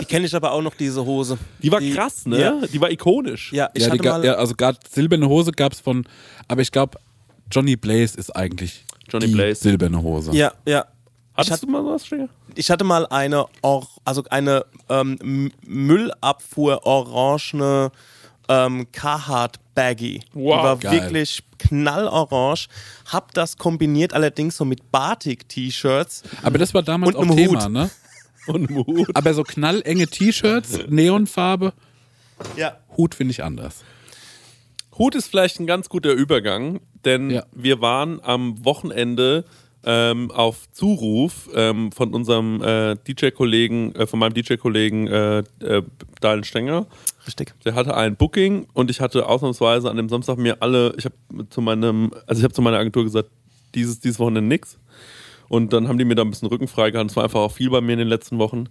Die kenne ich aber auch noch, diese Hose. Die war krass, ne? Ja, Die war ikonisch. ja ich Ja, die hatte mal. ja, also gerade silberne Hose gab es von, aber ich glaube, Johnny Blaze ist eigentlich Johnny die Blaze. silberne Hose. ja, ja. Hattest Ich du mal sowas, Stinger? Ich hatte mal eine, Or also eine ähm, M- Müllabfuhr orangene ähm, Carhartt Baggy. Wow, Die war geil. wirklich knallorange. Hab das kombiniert allerdings so mit Batik-T-Shirts. Aber das war damals auch einem Thema, Hut. ne? Und Mut. Aber so knallenge T-Shirts, Neonfarbe, Ja. Hut finde ich anders. Hut ist vielleicht ein ganz guter Übergang, denn Ja. wir waren am Wochenende ähm, auf Zuruf ähm, von unserem äh, DJ-Kollegen, äh, von meinem DJ-Kollegen äh, äh, Daniel Stenger. Richtig. Der hatte ein Booking und ich hatte ausnahmsweise an dem Samstag mir alle, ich habe zu meinem, also ich habe zu meiner Agentur gesagt, dieses, dieses Wochenende nix. Und dann haben die mir da ein bisschen Rücken freigehalten. Es war einfach auch viel bei mir in den letzten Wochen.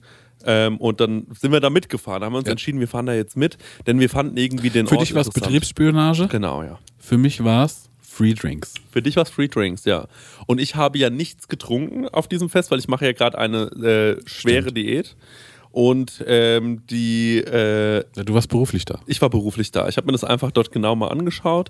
Ähm, und dann sind wir da mitgefahren. Da haben wir uns Ja. entschieden, wir fahren da jetzt mit, denn wir fanden irgendwie den Für Ort dich war es. Betriebsspionage, Genau, ja. für mich war es Free Drinks. Für dich war es Free Drinks, ja. Und ich habe ja nichts getrunken auf diesem Fest, weil ich mache ja gerade eine äh, schwere Diät. Und ähm, die, äh, Ja, Du warst beruflich da. ich war beruflich da. Ich habe mir das einfach dort genau mal angeschaut.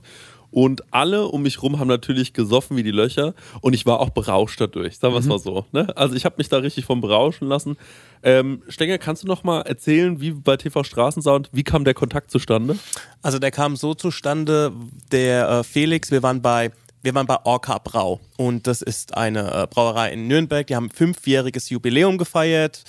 Und alle um mich rum haben natürlich gesoffen wie die Löcher. Und ich war auch berauscht dadurch. Sagen wir es mal so. Ne? Also ich habe mich da richtig vom berauschen lassen. Ähm, Stenger, kannst du noch mal erzählen, wie bei TV Straßensound, wie kam der Kontakt zustande? Also der kam so zustande, der äh, Felix, wir waren bei wir waren bei Orca Brau und das ist eine äh, Brauerei in Nürnberg, die haben fünfjähriges Jubiläum gefeiert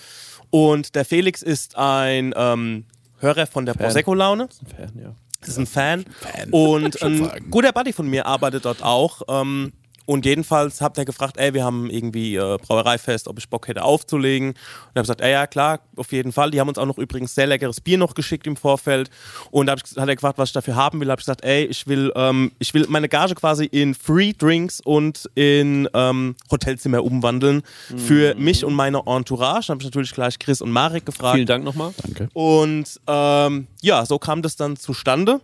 und der Felix ist ein ähm, Hörer von der Prosecco Laune Fan, ja. Ist ein Fan. Und schon ein guter Buddy von mir arbeitet dort auch. Ähm, und jedenfalls habt ihr gefragt, ey, wir haben irgendwie äh, Brauereifest, ob ich Bock hätte aufzulegen. Und ich habe gesagt, ey, ja klar, auf jeden Fall. Die haben uns auch noch übrigens sehr leckeres Bier noch geschickt im Vorfeld. Und da hat er gefragt, was ich dafür haben will. habe ich gesagt, ey, ich will, ähm, ich will meine Gage quasi in Free Drinks und in ähm, Hotelzimmer umwandeln für mich und meine Entourage. Da habe ich natürlich gleich Chris und Marek gefragt. Vielen Dank nochmal. Danke. Und ähm, ja, so kam das dann zustande.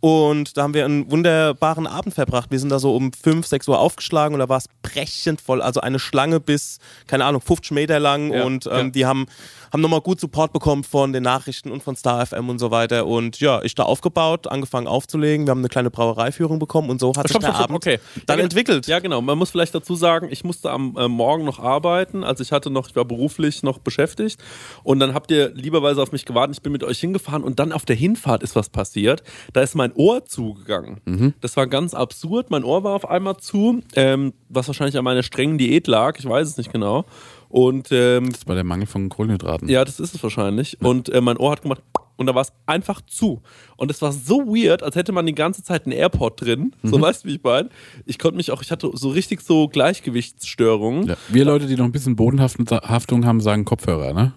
Und da haben wir einen wunderbaren Abend verbracht. Wir sind da so um 5, 6 Uhr aufgeschlagen und da war es brechend voll. Also eine Schlange bis, keine Ahnung, 50 Meter lang. Ja, und ähm, ja. die haben, haben nochmal gut Support bekommen von den Nachrichten und von Star FM und so weiter. Und ja, ich da aufgebaut, angefangen aufzulegen. Wir haben eine kleine Brauereiführung bekommen und so hat sich Stopp, der stopp, stopp, Abend okay. dann Ja, entwickelt. Ja, genau. Man muss vielleicht dazu sagen, ich musste am äh, Morgen noch arbeiten. Also ich hatte noch, ich war beruflich noch beschäftigt. Und dann habt ihr lieberweise auf mich gewartet. Ich bin mit euch hingefahren und dann auf der Hinfahrt ist was passiert. Da ist mein Ohr zugegangen. Das war ganz absurd. Mein Ohr war auf einmal zu, ähm, was wahrscheinlich an meiner strengen Diät lag. Ich weiß es nicht genau. Und ähm, Das war der Mangel von Kohlenhydraten. ja, das ist es wahrscheinlich. Und äh, mein Ohr hat gemacht und da war es einfach zu. Und es war so weird, als hätte man die ganze Zeit einen AirPod drin. So weißt du, wie ich meine? Ich konnte mich auch, ich hatte so richtig so Gleichgewichtsstörungen. Ja. Wir Leute, die noch ein bisschen Bodenhaftung haben, sagen Kopfhörer, ne?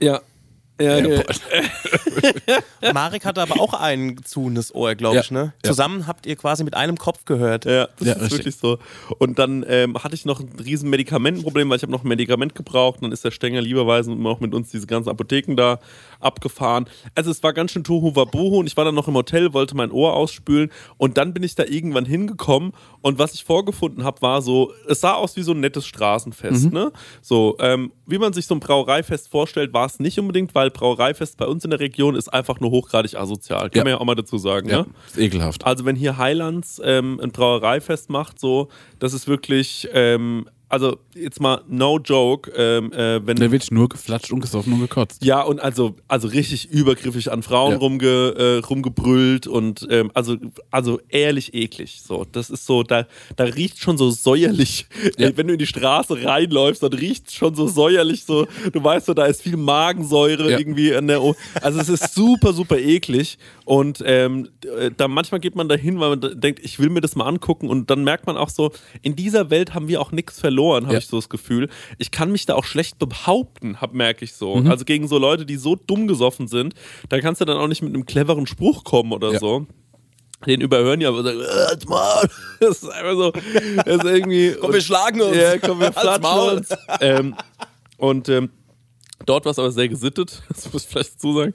Ja. Ja, ja, Marek hatte aber auch ein zunes Ohr, glaube Ja. ich. Ne? Ja. Zusammen habt ihr quasi mit einem Kopf gehört. Ja, das Ja, ist richtig. wirklich so. Und dann ähm, hatte ich noch ein riesen Medikamentenproblem, weil ich habe noch ein Medikament gebraucht. Dann ist der Stenger lieberweise auch mit uns diese ganzen Apotheken da abgefahren. Also es war ganz schön Tohu Wabohu und ich war dann noch im Hotel, wollte mein Ohr ausspülen und dann bin ich da irgendwann hingekommen und was ich vorgefunden habe, war so, es sah aus wie so ein nettes Straßenfest, ne? So, ähm, wie man sich so ein Brauereifest vorstellt, war es nicht unbedingt, weil Brauereifest bei uns in der Region ist einfach nur hochgradig asozial. Kann Ja. man ja auch mal dazu sagen, Ja, ne? ist ekelhaft. Also wenn hier Highlands ähm, ein Brauereifest macht, so, das ist wirklich, ähm, also jetzt mal no joke, ähm, äh, wenn Da wird nur geflatscht und gesoffen und gekotzt. ja und also also richtig übergriffig an Frauen Ja. rumge, äh, rumgebrüllt und ähm, also also ehrlich eklig. So, das ist so, da da riecht schon so säuerlich. Ja. Wenn du in die Straße reinläufst, dann riecht schon so säuerlich. So, du weißt so, da ist viel Magensäure Ja. irgendwie an der. O also es ist super super eklig und ähm, äh, da manchmal geht man dahin, weil man denkt, ich will mir das mal angucken und dann merkt man auch so, in dieser Welt haben wir auch nichts verloren, habe Ja. ich so das Gefühl. Ich kann mich da auch schlecht behaupten, hab, merke ich so. Mhm. Also gegen so Leute, die so dumm gesoffen sind, da kannst du dann auch nicht mit einem cleveren Spruch kommen oder Ja. so. Den überhören ja, aber sagen, "Äh, Maul." das ist einfach so, das ist irgendwie. Komm, wir schlagen uns. Ja, komm, wir flatschen uns. Ähm, und ähm, dort war es aber sehr gesittet, das muss ich vielleicht dazu sagen.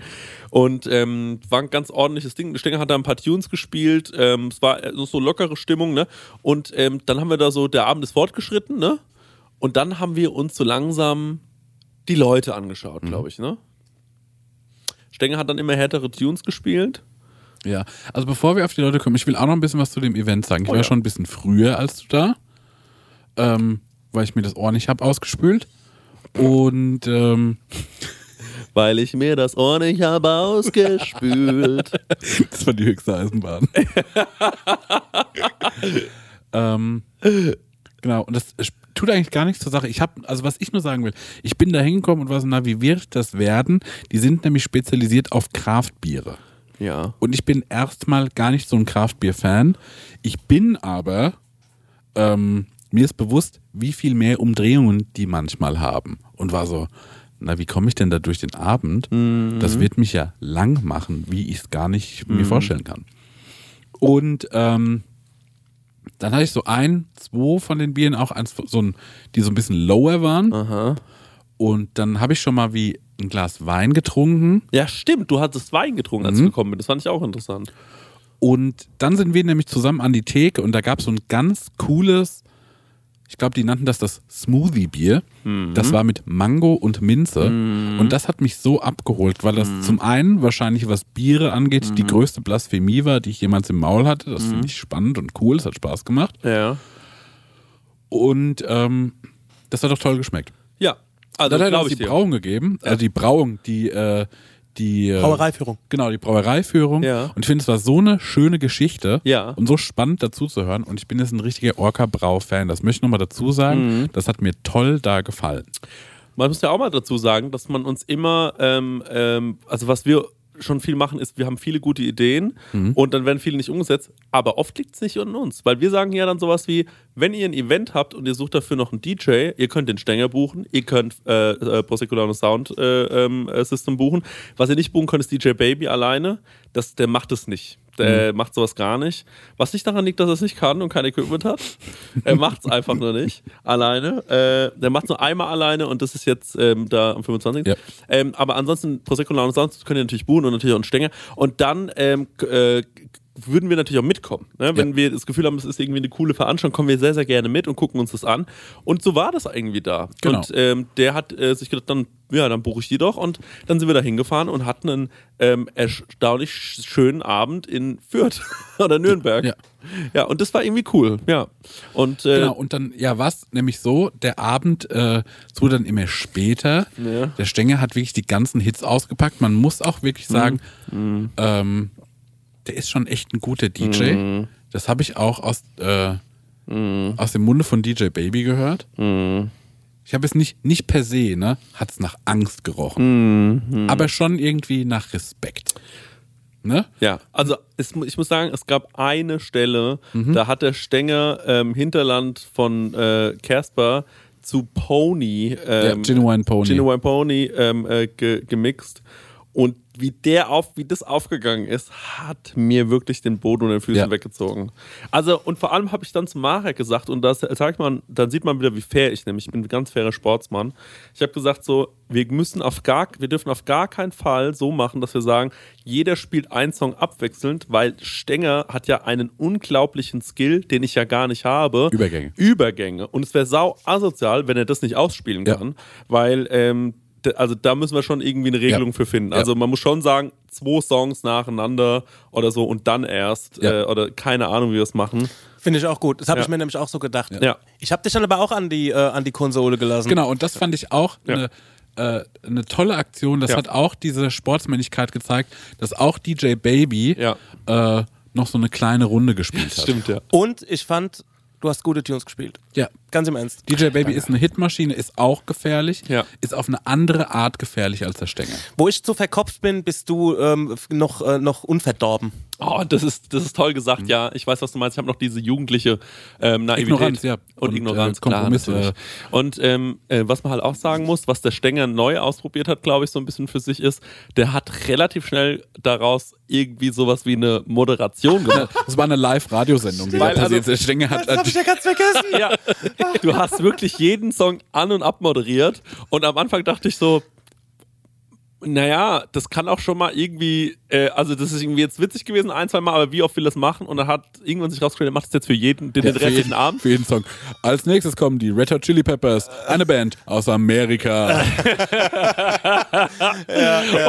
Und ähm, war ein ganz ordentliches Ding. Stenger hat da ein paar Tunes gespielt. Ähm, es war äh, so lockere Stimmung, ne? Und ähm, dann haben wir da so, der Abend ist fortgeschritten, ne? Und dann haben wir uns so langsam die Leute angeschaut, glaube ich, ne? Stenger hat dann immer härtere Tunes gespielt. Ja, also bevor wir auf die Leute kommen, ich will auch noch ein bisschen was zu dem Event sagen. Ich Oh war ja. schon ein bisschen früher als du da, ähm, weil ich mir das Ohr nicht habe ausgespült. Und ähm, Weil ich mir das Ohr nicht habe ausgespült. das war die höchste Eisenbahn. ähm, genau, und das tut eigentlich gar nichts zur Sache. Ich habe, also was ich nur sagen will, ich bin da hingekommen und war so, na, wie wird das werden? Die sind nämlich spezialisiert auf Kraftbiere. ja. Und ich bin erstmal gar nicht so ein Kraftbier-Fan. Ich bin aber, ähm, mir ist bewusst, wie viel mehr Umdrehungen die manchmal haben. Und war so, na, wie komme ich denn da durch den Abend? Das wird mich ja lang machen, wie ich es gar nicht mir vorstellen kann. Und ähm, dann hatte ich so ein, zwei von den Bieren, auch eins, so ein, die so ein bisschen lower waren. Aha. Und dann habe ich schon mal wie ein Glas Wein getrunken. Ja, stimmt. Du hattest Wein getrunken, als Mhm. ich gekommen bin. Das fand ich auch interessant. Und dann sind wir nämlich zusammen an die Theke und da gab es so ein ganz cooles, ich glaube, die nannten das das Smoothie-Bier. Das war mit Mango und Minze. Und das hat mich so abgeholt, weil das zum einen wahrscheinlich, was Biere angeht, die größte Blasphemie war, die ich jemals im Maul hatte. Das finde ich spannend und cool, es hat Spaß gemacht. Ja. Und ähm, das hat doch toll geschmeckt. Ja. Also, dann hat uns die. Brauung gegeben, also die Brauung, die, äh, die äh, Brauereiführung. Genau, die Brauereiführung. Ja. Und ich finde, es war so eine schöne Geschichte Ja. und so spannend dazu zu hören. Und ich bin jetzt ein richtiger Orca-Brau-Fan. Das möchte ich nochmal dazu sagen. Mhm. Das hat mir toll da gefallen. Man muss ja auch mal dazu sagen, dass man uns immer, ähm, ähm, also was wir schon viel machen, ist, wir haben viele gute Ideen Mhm. und dann werden viele nicht umgesetzt. Aber oft liegt es nicht an uns, weil wir sagen ja dann sowas wie, wenn ihr ein Event habt und ihr sucht dafür noch einen DJ, ihr könnt den Stenger buchen, ihr könnt äh, äh, Proseculano Sound äh, ähm, äh, System buchen. Was ihr nicht buchen könnt, ist DJ Baby alleine. Das, der macht es nicht. Der macht sowas gar nicht. Was nicht daran liegt, dass er es nicht kann und kein Equipment hat. er macht es einfach nur nicht alleine. Äh, der macht es nur einmal alleine und das ist jetzt ähm, da am 25. Ja. Ähm, aber ansonsten, Prosecco Laune Sounds könnt ihr natürlich buchen und natürlich auch einen Stänger. Und dann ähm, äh, würden wir natürlich auch mitkommen. Ne? Wenn Ja. wir das Gefühl haben, es ist irgendwie eine coole Veranstaltung, kommen wir sehr, sehr gerne mit und gucken uns das an. Und so war das irgendwie da. Genau. Und ähm, der hat äh, sich gedacht, dann, ja, dann buche ich die doch. Und dann sind wir da hingefahren und hatten einen ähm, erstaunlich sch- schönen Abend in Fürth oder Nürnberg. Ja. ja, und das war irgendwie cool. Ja. Und äh, Genau, und dann, ja, was nämlich so, der Abend, äh, es wurde dann immer später. Ja. Der Stenger hat wirklich die ganzen Hits ausgepackt. Man muss auch wirklich sagen, ähm, der ist schon echt ein guter DJ. Das habe ich auch aus, äh, aus dem Munde von DJ Baby gehört. Ich habe es nicht, nicht per se, ne, hat es nach Angst gerochen. Aber schon irgendwie nach Respekt. Ne? Ja, also es, ich muss sagen, es gab eine Stelle, Mhm. da hat der Stenger ähm, Hinterland von äh, Casper zu Pony, Ja, ähm, Genuine Pony. Genuine Pony ähm, äh, ge, gemixt. Und wie der auf, wie das aufgegangen ist, hat mir wirklich den Boden unter den Füßen Ja. weggezogen. Also, und vor allem habe ich dann zu Marek gesagt, und das sagt man, dann sieht man wieder, wie fair ich nämlich, ich bin ein ganz fairer Sportsmann. Ich habe gesagt, so, wir müssen auf gar, wir dürfen auf gar keinen Fall so machen, dass wir sagen, jeder spielt einen Song abwechselnd, weil Stenger hat ja einen unglaublichen Skill, den ich ja gar nicht habe. Übergänge. Übergänge. Und es wäre sau asozial, wenn er das nicht ausspielen Ja. kann, weil ähm, also da müssen wir schon irgendwie eine Regelung Ja. für finden. Ja. Also man muss schon sagen, zwei Songs nacheinander oder so und dann erst Ja. äh, oder keine Ahnung, wie wir es machen. Finde ich auch gut. Das habe Ja. ich mir nämlich auch so gedacht. Ja. Ich habe dich dann aber auch an die, äh, an die Konsole gelassen. Genau, und das fand ich auch Ja. eine, äh, eine tolle Aktion. Das Ja. hat auch diese Sportsmännlichkeit gezeigt, dass auch DJ Baby Ja. äh, noch so eine kleine Runde gespielt hat. Stimmt, ja. Und ich fand, du hast gute Tunes gespielt. Ja. Ganz im Ernst. DJ Baby ist eine Hitmaschine, ist auch gefährlich, Ja. ist auf eine andere Art gefährlich als der Stenger. Wo ich zu verkopft bin, bist du ähm, noch, äh, noch unverdorben. Oh, das ist, das ist toll gesagt, ja. Ich weiß, was du meinst. Ich habe noch diese jugendliche ähm, Naivität. Ignoranz, ja. Und, Und, Ignoranz, äh, klar, Kompromisse. natürlich. Und ähm, äh, was man halt auch sagen muss, was der Stenger neu ausprobiert hat, glaube ich, so ein bisschen für sich ist, der hat relativ schnell daraus irgendwie sowas wie eine Moderation gemacht. Das war eine Live-Radiosendung, die da Weil, also- passiert ist. Der Stenger hat, Das habe ich ja ganz vergessen. ja, du hast wirklich jeden Song an- und abmoderiert. Und am Anfang dachte ich so, naja, das kann auch schon mal irgendwie, äh, also das ist irgendwie jetzt witzig gewesen, ein, zwei Mal, aber wie oft will das machen? Und dann hat irgendwann sich rausgestellt, er macht es jetzt für jeden, den, den Ja, für, restlichen jeden, Abend. für jeden Song. Als nächstes kommen die Red Hot Chili Peppers, eine Band aus Amerika.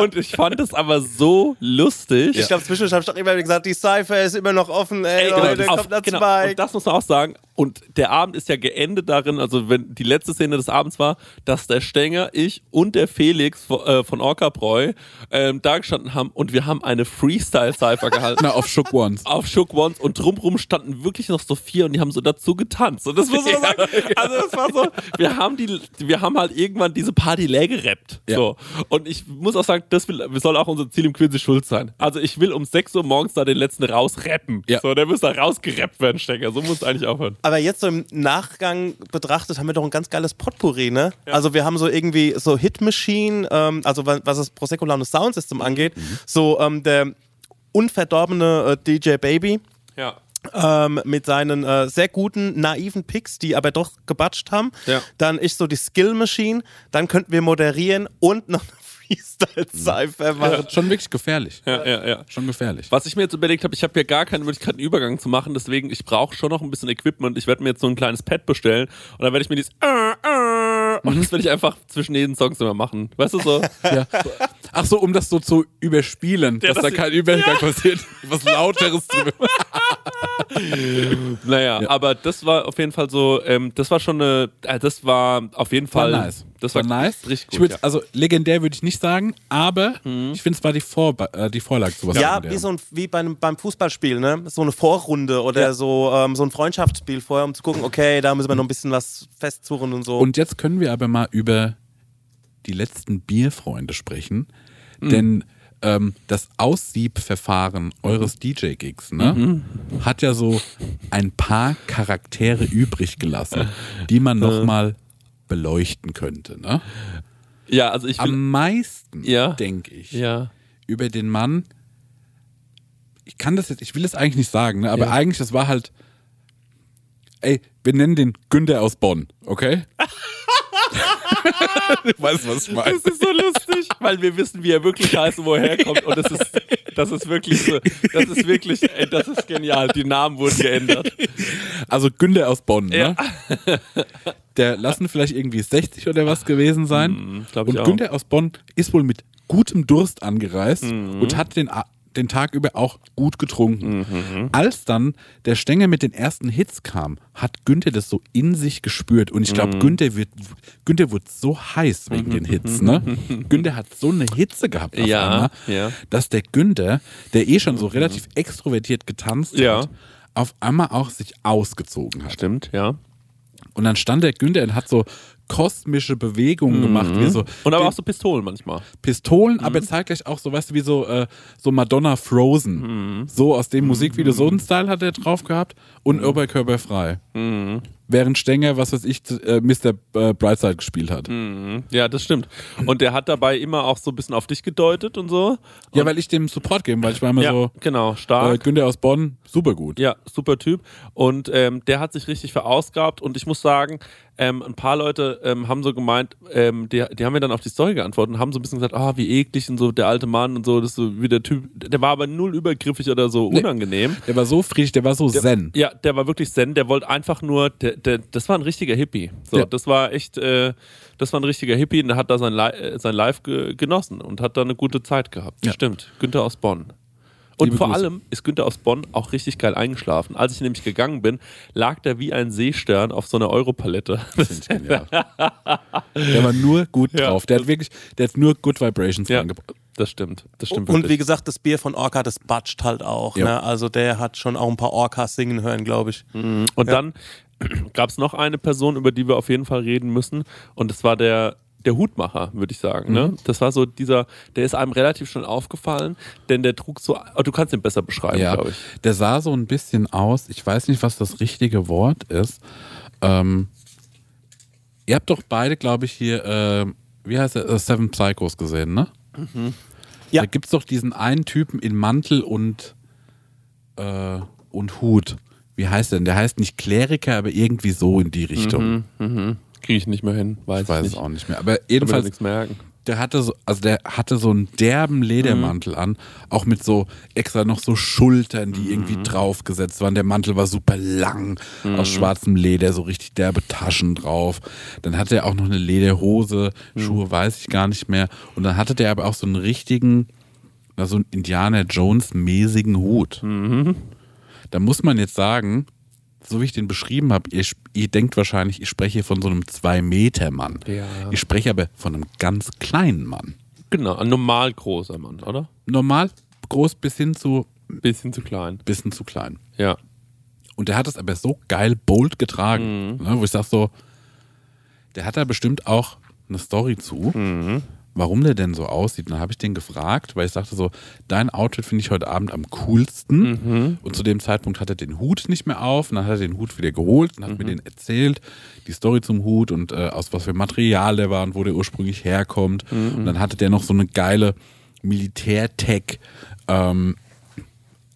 Und ich fand es aber so lustig. Ich glaube, zwischendurch habe ich doch immer gesagt, die Cypher ist immer noch offen. Ey, Ey, genau, Leute, das- kommt auf- dazu genau. bei. Und das muss man auch sagen. Und der Abend ist ja geendet darin, also wenn die letzte Szene des Abends war, dass der Stenger, ich und der Felix von, äh, von Orca-Bräu ähm, da gestanden haben und wir haben eine Freestyle-Cypher gehalten. Na, auf Shook Ones. auf Shook Ones und drumrum standen wirklich noch so vier und die haben so dazu getanzt. Und das muss man sagen. Also das war so, wir haben die, wir haben halt irgendwann diese Party leer gerappt. Ja. So. Und ich muss auch sagen, das will, soll auch unser Ziel im Quincy Schulz sein. Also ich will um 6 Uhr morgens da den letzten rausrappen. Ja. So, der muss da rausgerappt werden, Stecker. So muss es eigentlich aufhören. Aber jetzt so im Nachgang betrachtet, haben wir doch ein ganz geiles Potpourri, ne? Also wir haben so irgendwie so Hit Machine, ähm, also wa- was das Prosecco Laune Sound System angeht, so ähm, der unverdorbene äh, DJ Baby Ja. ähm, mit seinen äh, sehr guten, naiven Picks, die aber doch gebatscht haben. Ja. Dann ich so die Skill Machine, dann könnten wir moderieren und noch eine Freestyle-Cypher machen. Schon wirklich gefährlich. Ja, ja, ja. Schon gefährlich. Was ich mir jetzt überlegt habe, ich habe ja gar keine Möglichkeit, einen Übergang zu machen, deswegen ich brauche schon noch ein bisschen Equipment. Ich werde mir jetzt so ein kleines Pad bestellen und dann werde ich mir dieses äh, äh, und das will ich einfach zwischen jeden Songs immer machen. Weißt du so? Ja. Ach so, um das so zu überspielen, dass das da kein Übergang passiert. Was Lauteres drüber. Naja, aber das war auf jeden Fall so, ähm, das war schon eine, äh, das war auf jeden Fall, nice. das war, nice. richtig gut. Ich würd, ja. Also legendär würde ich nicht sagen, aber ich finde es war die, Vor äh, die Vorlage zu was Ja, wie, so ein, wie beim, beim Fußballspiel, ne? So eine Vorrunde oder so, ähm, so ein Freundschaftsspiel vorher, um zu gucken, okay, da müssen wir noch ein bisschen was festzurren und so. Und jetzt können wir aber mal über die letzten Bierfreunde sprechen. Denn ähm, das Aussiebverfahren eures DJ-Gigs, ne, hat ja so ein paar Charaktere übrig gelassen, die man nochmal beleuchten könnte. Ne? Ja, also ich. Am meisten, Ja. denke ich, ja. über den Mann. Ich kann das jetzt, ich will es eigentlich nicht sagen, ne? aber Ja. eigentlich, das war halt. Ey, wir nennen den Günther aus Bonn, okay? du weißt, was ich meine. Das ist so lustig, weil wir wissen, wie er wirklich heißt und woher er kommt. Und das ist, das ist wirklich so, das ist wirklich, das ist genial. Die Namen wurden geändert. Also Günther aus Bonn, Ja. ne? Der lassen vielleicht irgendwie 60 oder was gewesen sein. ich und. Günther aus Bonn ist wohl mit gutem Durst angereist Mhm. und hat den, den Tag über auch gut getrunken. Mhm. Als dann der Stänger mit den ersten Hits kam, hat Günther das so in sich gespürt. Und ich Mhm. glaube, Günther, wird, Günther wurde so heiß wegen den Hits. Ne? Günther hat so eine Hitze gehabt auf Ja, einmal, ja. dass der Günther, der eh schon so relativ extrovertiert getanzt Ja. hat, auf einmal auch sich ausgezogen hat. Stimmt, ja. Und dann stand der Günther und hat so kosmische Bewegungen gemacht, wie so Mhm. Und aber auch so Pistolen manchmal. Pistolen, aber zeitgleich auch so, weißt du, wie so, äh, so Madonna Frozen. So aus dem Musikvideo, so einen Style hat er drauf gehabt und oberkörperfrei. Während Stenger, was weiß ich, äh, Mr. äh, Brightside gespielt hat. Ja, das stimmt. Und der hat dabei immer auch so ein bisschen auf dich gedeutet und so. Ja, weil ich dem Support geben, weil ich war immer Ja, so, genau, äh, stark. Günther aus Bonn, super gut. Ja, super Typ. Und ähm, der hat sich richtig verausgabt. Und ich muss sagen, ähm, ein paar Leute ähm, haben so gemeint, ähm, die, die haben mir dann auf die Story geantwortet und haben so ein bisschen gesagt, ah, wie eklig und so, der alte Mann und so, das ist so wie der Typ. Der war aber null übergriffig oder so unangenehm. Der war so friedlich, der war so zen. Ja, der war wirklich zen, der wollte einfach nur, der, der, das war ein richtiger Hippie. So, Ja. das war echt, äh, das war ein richtiger Hippie und der hat da sein, Li äh, sein Live ge genossen und hat da eine gute Zeit gehabt. Ja. Stimmt. Günther aus Bonn. Und Liebe vor Grüße. allem ist Günther aus Bonn auch richtig geil eingeschlafen. Als ich nämlich gegangen bin, lag der wie ein Seestern auf so einer Europalette. Finde ich genial. der war nur gut Ja. drauf. Der hat wirklich, der hat nur Good Vibrations ja, reingebracht. das stimmt. Das stimmt Und wie wirklich. gesagt, das Bier von Orca, das batscht halt auch. Ja. Ne? Also der hat schon auch ein paar Orcas singen hören, glaube ich. Und dann gab es noch eine Person, über die wir auf jeden Fall reden müssen. Und das war der, der Hutmacher, würde ich sagen. Ne? Das war so dieser, der ist einem relativ schnell aufgefallen, denn der trug so, oh, du kannst ihn besser beschreiben, Ja, glaube ich. der sah so ein bisschen aus, ich weiß nicht, was das richtige Wort ist. Ähm, ihr habt doch beide, glaube ich, hier, äh, wie heißt er, äh, Seven Psychos gesehen, ne? Ja. Da gibt es doch diesen einen Typen in Mantel und, äh, und Hut. Wie heißt der denn? Der heißt nicht Kleriker, aber irgendwie so in die Richtung. Kriege ich nicht mehr hin, weiß Ich weiß ich es nicht. auch nicht mehr. Aber jedenfalls, nichts merken. der hatte so, also der hatte so einen derben Ledermantel an, auch mit so extra noch so Schultern, die irgendwie draufgesetzt waren. Der Mantel war super lang, aus schwarzem Leder, so richtig derbe Taschen drauf. Dann hatte er auch noch eine Lederhose, Schuhe weiß ich gar nicht mehr. Und dann hatte der aber auch so einen richtigen, so einen Indiana Jones-mäßigen Hut. Da muss man jetzt sagen, so wie ich den beschrieben habe, ihr, ihr denkt wahrscheinlich, ich spreche von so einem Zwei-Meter-Mann. Ja. Ich spreche aber von einem ganz kleinen Mann. Genau, ein normal großer Mann, oder? Normal groß bis hin zu Bisschen zu klein. bisschen zu klein. Ja. Und der hat es aber so geil bold getragen, Mhm. ne, wo ich sag so, der hat da bestimmt auch eine Story zu, Mhm. Warum der denn so aussieht. Und dann habe ich den gefragt, weil ich sagte so, dein Outfit finde ich heute Abend am coolsten. Mhm. Und zu dem Zeitpunkt hat er den Hut nicht mehr auf. Und dann hat er den Hut wieder geholt und hat Mhm. mir den erzählt, die Story zum Hut und äh, aus was für Material der war und wo der ursprünglich herkommt. Mhm. Und dann hatte der noch so eine geile Militärtech ähm,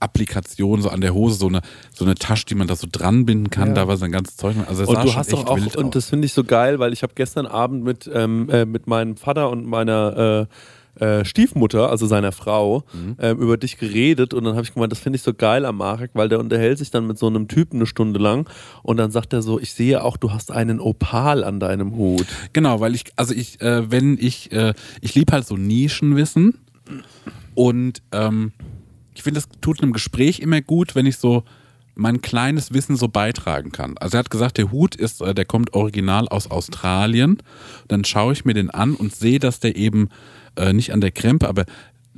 Applikation so an der Hose, so eine, so eine Tasche, die man da so dran binden kann, da war sein ganzes Zeug. Also es Und du hast doch auch, und aus. das finde ich so geil, weil ich habe gestern Abend mit, ähm, äh, mit meinem Vater und meiner äh, äh, Stiefmutter, also seiner Frau, Mhm. ähm, über dich geredet und dann habe ich gemeint, das finde ich so geil am Marek, weil der unterhält sich dann mit so einem Typen eine Stunde lang und dann sagt er so, ich sehe auch, du hast einen Opal an deinem Hut. Genau, weil ich, also ich, äh, wenn ich, äh, ich liebe halt so Nischenwissen und ähm, ich finde, das tut einem Gespräch immer gut, wenn ich so mein kleines Wissen so beitragen kann. Also er hat gesagt, der Hut ist, äh, der kommt original aus Australien. Dann schaue ich mir den an und sehe, dass der eben äh, nicht an der Krempe, aber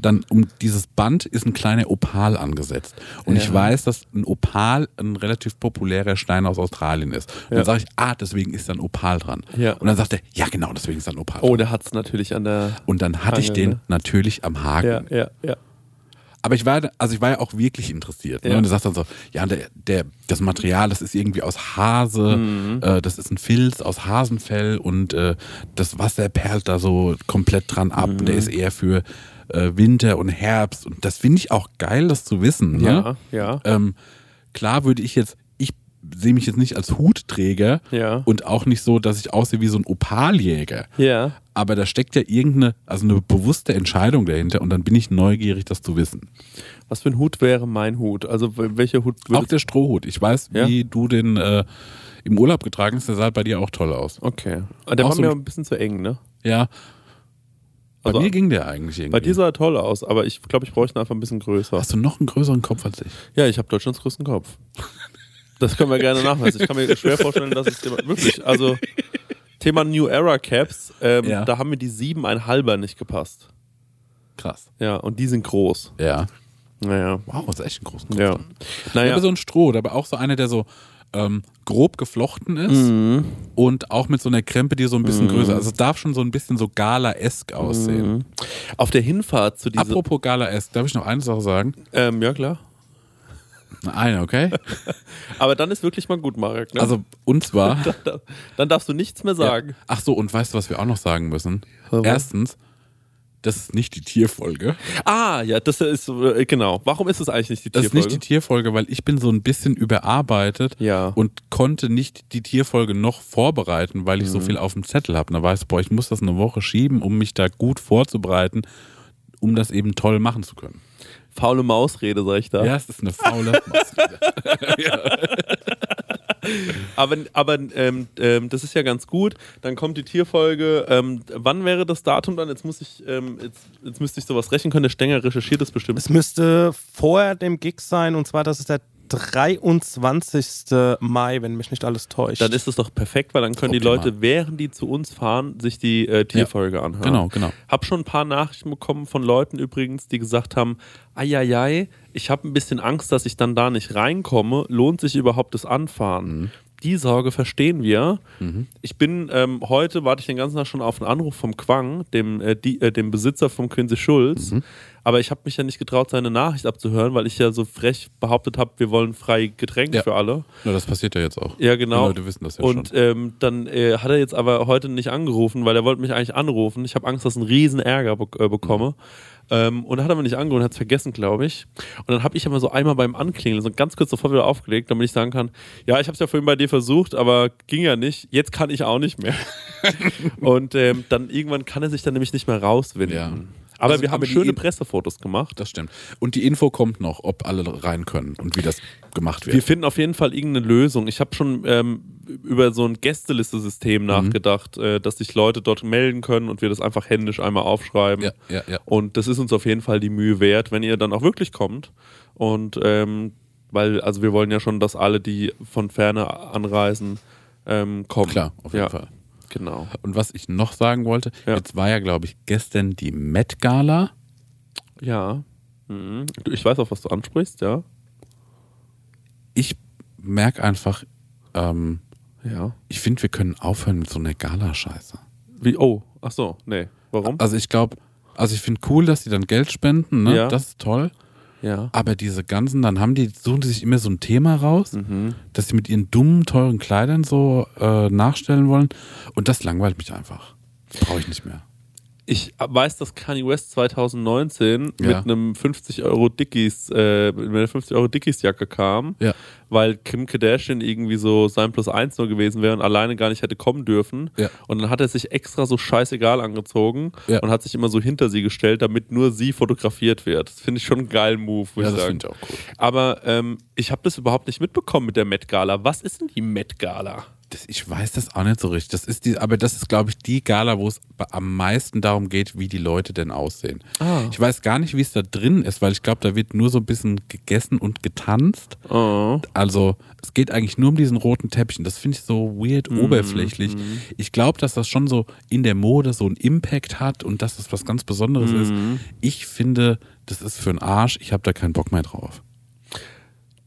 dann um dieses Band ist ein kleiner Opal angesetzt. Und ich Ja. weiß, dass ein Opal ein relativ populärer Stein aus Australien ist. Und Ja. dann sage ich, ah, deswegen ist da ein Opal dran. Ja. Und dann sagt er, ja genau, deswegen ist da ein Opal Oh, dran. der hat es natürlich an der. Und dann hatte ich Angel, den ne? natürlich am Haken. Ja, ja, ja. Aber ich war, also ich war ja auch wirklich interessiert. Ne? Ja. Und du sagst dann so, ja, der, der, das Material, das ist irgendwie aus Hase, Mhm. äh, das ist ein Filz aus Hasenfell und äh, das Wasser perlt da so komplett dran ab. Mhm. Der ist eher für äh, Winter und Herbst. Und das finde ich auch geil, das zu wissen. Ne? Ja, ja. Ähm, klar würde ich jetzt, sehe mich jetzt nicht als Hutträger Ja. und auch nicht so, dass ich aussehe wie so ein Opaljäger. Ja. Aber da steckt ja irgendeine, also eine bewusste Entscheidung dahinter und dann bin ich neugierig, das zu wissen. Was für ein Hut wäre mein Hut? Also welcher Hut Auch der Strohhut. Ich weiß, Ja? wie du den äh, im Urlaub getragen hast. Der sah bei dir auch toll aus. Okay. Aber der Auch war so mir ein- ein bisschen zu eng, ne? Ja. Bei Also- mir ging der eigentlich irgendwie. Bei dir sah er toll aus, aber ich glaube, ich bräuchte ihn einfach ein bisschen größer. Hast du noch einen größeren Kopf als ich? Ja, ich habe Deutschlands größten Kopf. Das können wir gerne nachweisen. Ich kann mir schwer vorstellen, dass es wirklich, also Thema New Era Caps, ähm, Ja. da haben mir die siebeneinhalber nicht gepasst. Krass. Ja, und die sind groß. Ja. Naja. Wow, das ist echt ein großen Kopf. Ja. Ja. Naja. aber so ein Stroh, aber auch so einer, der so ähm, grob geflochten ist Mhm. und auch mit so einer Krempe, die so ein bisschen größer Also es darf schon so ein bisschen so Gala-esk aussehen. Mhm. Auf der Hinfahrt zu diesem. Apropos Gala-esk, darf ich noch eine Sache sagen? Ähm, ja, klar. Eine, okay? Aber dann ist wirklich mal gut, Marek. Ne? Also, und zwar. dann, dann- dann darfst du nichts mehr sagen. Ja. Ach so, und weißt du, was wir auch noch sagen müssen? Was? Erstens, das ist nicht die Tierfolge. Ah, ja, das ist, äh, genau. Warum ist es eigentlich nicht die Das ist Tierfolge? nicht die Tierfolge, weil ich bin so ein bisschen überarbeitet Ja. und konnte nicht die Tierfolge noch vorbereiten, weil ich Mhm. so viel auf dem Zettel habe. Da weiß ich, boah, ich muss das eine Woche schieben, um mich da gut vorzubereiten, um das eben toll machen zu können. Faule Mausrede, sag ich da. Ja, es ist eine faule Mausrede. Aber, aber ähm, ähm, das ist ja ganz gut. Dann kommt die Tierfolge. Ähm, wann wäre das Datum dann? Jetzt muss ich, ähm, jetzt, jetzt müsste ich sowas rechnen können. Der Stenger recherchiert das bestimmt. Es müsste vor dem Gig sein und zwar, das ist der 23. Mai, wenn mich nicht alles täuscht. Dann ist es doch perfekt, weil dann können die Optimal. Leute, während die zu uns fahren, sich die äh, Tierfolge anhören. Genau, genau. Hab schon ein paar Nachrichten bekommen von Leuten übrigens, die gesagt haben, eieiei, ich habe ein bisschen Angst, dass ich dann da nicht reinkomme. Lohnt sich überhaupt das Anfahren? Mhm. Die Sorge verstehen wir. Ich bin ähm, heute, warte ich den ganzen Tag schon auf einen Anruf vom Quang, dem, äh, die, äh, dem Besitzer vom Quincy Schulz. Mhm. Aber ich habe mich ja nicht getraut, seine Nachricht abzuhören, weil ich ja so frech behauptet habe, wir wollen frei Getränk Ja. für alle. Ja, das passiert ja jetzt auch. Ja, genau. Die Leute wissen das ja Und schon. ähm, dann äh, hat er jetzt aber heute nicht angerufen, weil er wollte mich eigentlich anrufen. Ich habe Angst, dass ich einen riesen Ärger be äh, bekomme. Ähm, und dann hat er mir nicht angerufen, hat es vergessen, glaube ich. Und dann habe ich aber so einmal beim Anklingeln so ganz kurz sofort wieder aufgelegt, damit ich sagen kann, ja, ich habe es ja vorhin bei dir versucht, aber ging ja nicht. Jetzt kann ich auch nicht mehr. und ähm, dann irgendwann kann er sich dann nämlich nicht mehr rauswinden. Ja. Aber Also, wir haben schöne Pressefotos gemacht. Das stimmt. Und die Info kommt noch, ob alle rein können und wie das gemacht wird. Wir finden auf jeden Fall irgendeine Lösung. Ich habe schon ähm, über so ein Gästeliste-System Mhm. nachgedacht, äh, dass sich Leute dort melden können und wir das einfach händisch einmal aufschreiben. ja, ja, ja. Und das ist uns auf jeden Fall die Mühe wert, wenn ihr dann auch wirklich kommt. Und ähm, weil, also wir wollen ja schon, dass alle, die von ferne anreisen, ähm, kommen. Klar, auf jeden ja, Fall. Genau. Und was ich noch sagen wollte, Ja. jetzt war ja, glaube ich, gestern die Met Gala. Ja. Mhm. Ich weiß auch, was du ansprichst, ja. Ich merke einfach, ähm, Ja. ich finde, wir können aufhören mit so einer Gala-Scheiße. Wie, oh, ach so, nee. Warum? Also ich glaube, also ich finde cool, dass die dann Geld spenden, ne? Ja. Das ist toll. Ja. Aber diese ganzen, dann haben die, suchen die sich immer so ein Thema raus, Mhm. dass sie mit ihren dummen, teuren Kleidern so äh, nachstellen wollen. Und das langweilt mich einfach. Brauche ich nicht mehr. Ich weiß, dass Kanye West 2019 mit Ja. einem 50 Euro Dickies, äh, mit einer 50 Euro Dickies Jacke kam, Ja. weil Kim Kardashian irgendwie so sein Plus eins nur gewesen wäre und alleine gar nicht hätte kommen dürfen. Ja. Und dann hat er sich extra so scheißegal angezogen und hat sich immer so hinter sie gestellt, damit nur sie fotografiert wird. Das finde ich schon einen geilen Move, muss Ja, ich das sagen. finde ich auch cool. Aber ähm, ich habe das überhaupt nicht mitbekommen mit der Met Gala. Was ist denn die Met Gala? Das, ich weiß das auch nicht so richtig. Das ist die, aber das ist, glaube ich, die Gala, wo es am meisten darum geht, wie die Leute denn aussehen. Ich weiß gar nicht, wie es da drin ist, weil ich glaube, da wird nur so ein bisschen gegessen und getanzt. Oh. Also es geht eigentlich nur um diesen roten Teppich. Und Das finde ich so weird oberflächlich. Ich glaube, dass das schon so in der Mode so einen Impact hat und dass das was ganz Besonderes ist. Ich finde, das ist für einen Arsch. Ich habe da keinen Bock mehr drauf.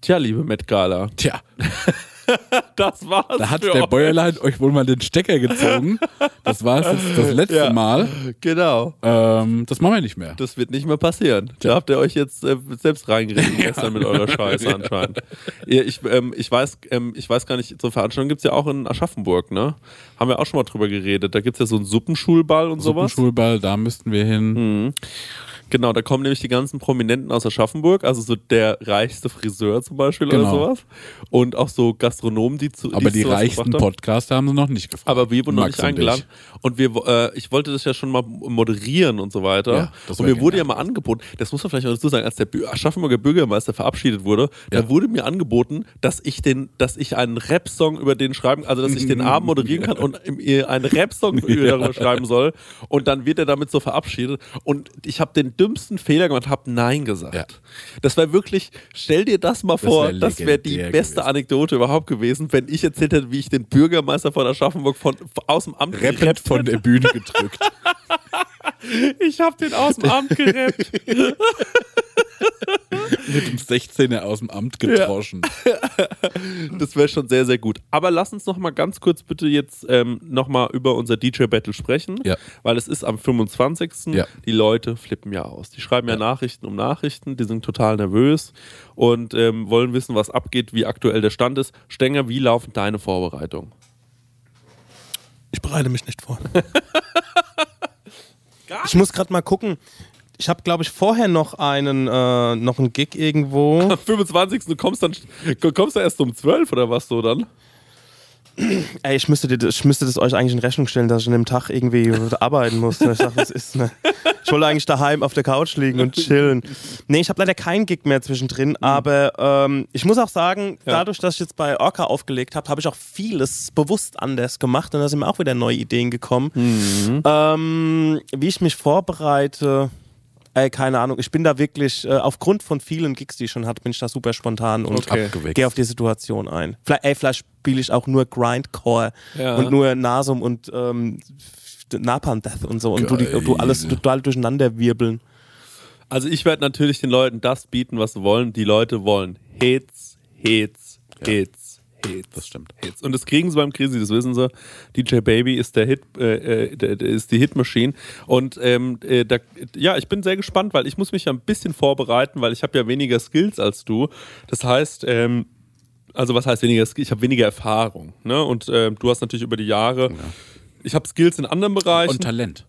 Tja, liebe Met Gala, Tja, das war's. da hat der euch. Bäuerlein euch wohl mal den Stecker gezogen. Das war es das letzte Ja. Mal. Genau. Ähm, das machen wir nicht mehr. Das wird nicht mehr passieren. Da habt ihr euch jetzt äh, selbst reingeredet gestern mit eurer Scheiße anscheinend. Ja, ich, ähm, ich, weiß, ähm, ich weiß gar nicht, so eine Veranstaltung gibt es ja auch in Aschaffenburg, ne? Haben wir auch schon mal drüber geredet. Da gibt es ja so einen Suppenschulball und sowas. Suppenschulball, da müssten wir hin. Mhm. Genau, da kommen nämlich die ganzen Prominenten aus Aschaffenburg, also so der reichste Friseur zum Beispiel oder Genau. sowas. Und auch so Gastronomen, die zu Aber die reichsten. Podcaster haben sie noch nicht gefragt. Aber wir wurden noch nicht und eingeladen. Und wir, äh, ich wollte das ja schon mal moderieren und so weiter. Ja, und wär mir wurde ja mal angeboten, das muss man vielleicht auch dazu sagen, als der Aschaffenburger Bürgermeister verabschiedet wurde, Ja. da wurde mir angeboten, dass ich den, dass ich einen Rap-Song über den schreiben, also dass ich den Abend moderieren kann und ihr einen Rap-Song über darüber schreiben soll. Und dann wird er damit so verabschiedet. Und ich habe den dümmsten Fehler gemacht, habe Nein gesagt. Ja. Das war wirklich, stell dir das mal vor, wär das wäre die legendär beste gewesen. Anekdote überhaupt gewesen, wenn ich erzählt hätte, wie ich den Bürgermeister von Aschaffenburg von, aus dem Amt gerappt von der Bühne gedrückt. Ich habe den aus dem Amt gerappt. Mit dem 16er aus dem Amt gedroschen. Das wäre schon sehr, sehr gut. Aber lass uns noch mal ganz kurz bitte jetzt ähm, noch mal über unser DJ-Battle sprechen, Ja. weil es ist am 25. Ja. Die Leute flippen ja aus. Die schreiben ja, Nachrichten um Nachrichten, die sind total nervös und ähm, wollen wissen, was abgeht, wie aktuell der Stand ist. Stenger, wie laufen deine Vorbereitungen? Ich bereite mich nicht vor. ich muss gerade mal gucken. Ich habe, glaube ich, vorher noch einen, äh, noch einen Gig irgendwo. Am 25. Du kommst dann kommst du erst um 12 oder was so dann? Ey, ich müsste, dir, ich müsste das euch eigentlich in Rechnung stellen, dass ich an dem Tag irgendwie arbeiten muss. Ich dachte, was ist, ne? Ich wollte eigentlich daheim auf der Couch liegen und chillen. Nee, ich habe leider keinen Gig mehr zwischendrin, aber ähm, ich muss auch sagen, dadurch, dass ich jetzt bei Orca aufgelegt habe, habe ich auch vieles bewusst anders gemacht und da sind mir auch wieder neue Ideen gekommen. Ähm, wie ich mich vorbereite, ey, keine Ahnung. Ich bin da wirklich, äh, aufgrund von vielen Gigs, die ich schon hatte, bin ich da super spontan und Okay. Gehe auf die Situation ein. Vielleicht, ey, vielleicht spiele ich auch nur Grindcore Ja. und nur Nasum und ähm, Napalm Death und so und du, die, du alles total durcheinander wirbeln. Also ich werde natürlich den Leuten das bieten, was sie wollen. Die Leute wollen Hits, Hits, Hits, Hits. Das stimmt. Hits. Und das kriegen sie beim Krisi, das wissen sie. DJ Baby ist der Hit, äh, äh, der, der ist die Hitmaschine. Und ähm, äh, da, ja, ich bin sehr gespannt, weil ich muss mich ja ein bisschen vorbereiten, weil ich habe ja weniger Skills als du. Das heißt, ähm, also was heißt weniger Skills? Ich habe weniger Erfahrung. Ne? Und ähm, du hast natürlich über die Jahre. Ich habe Skills in anderen Bereichen. Und Talent.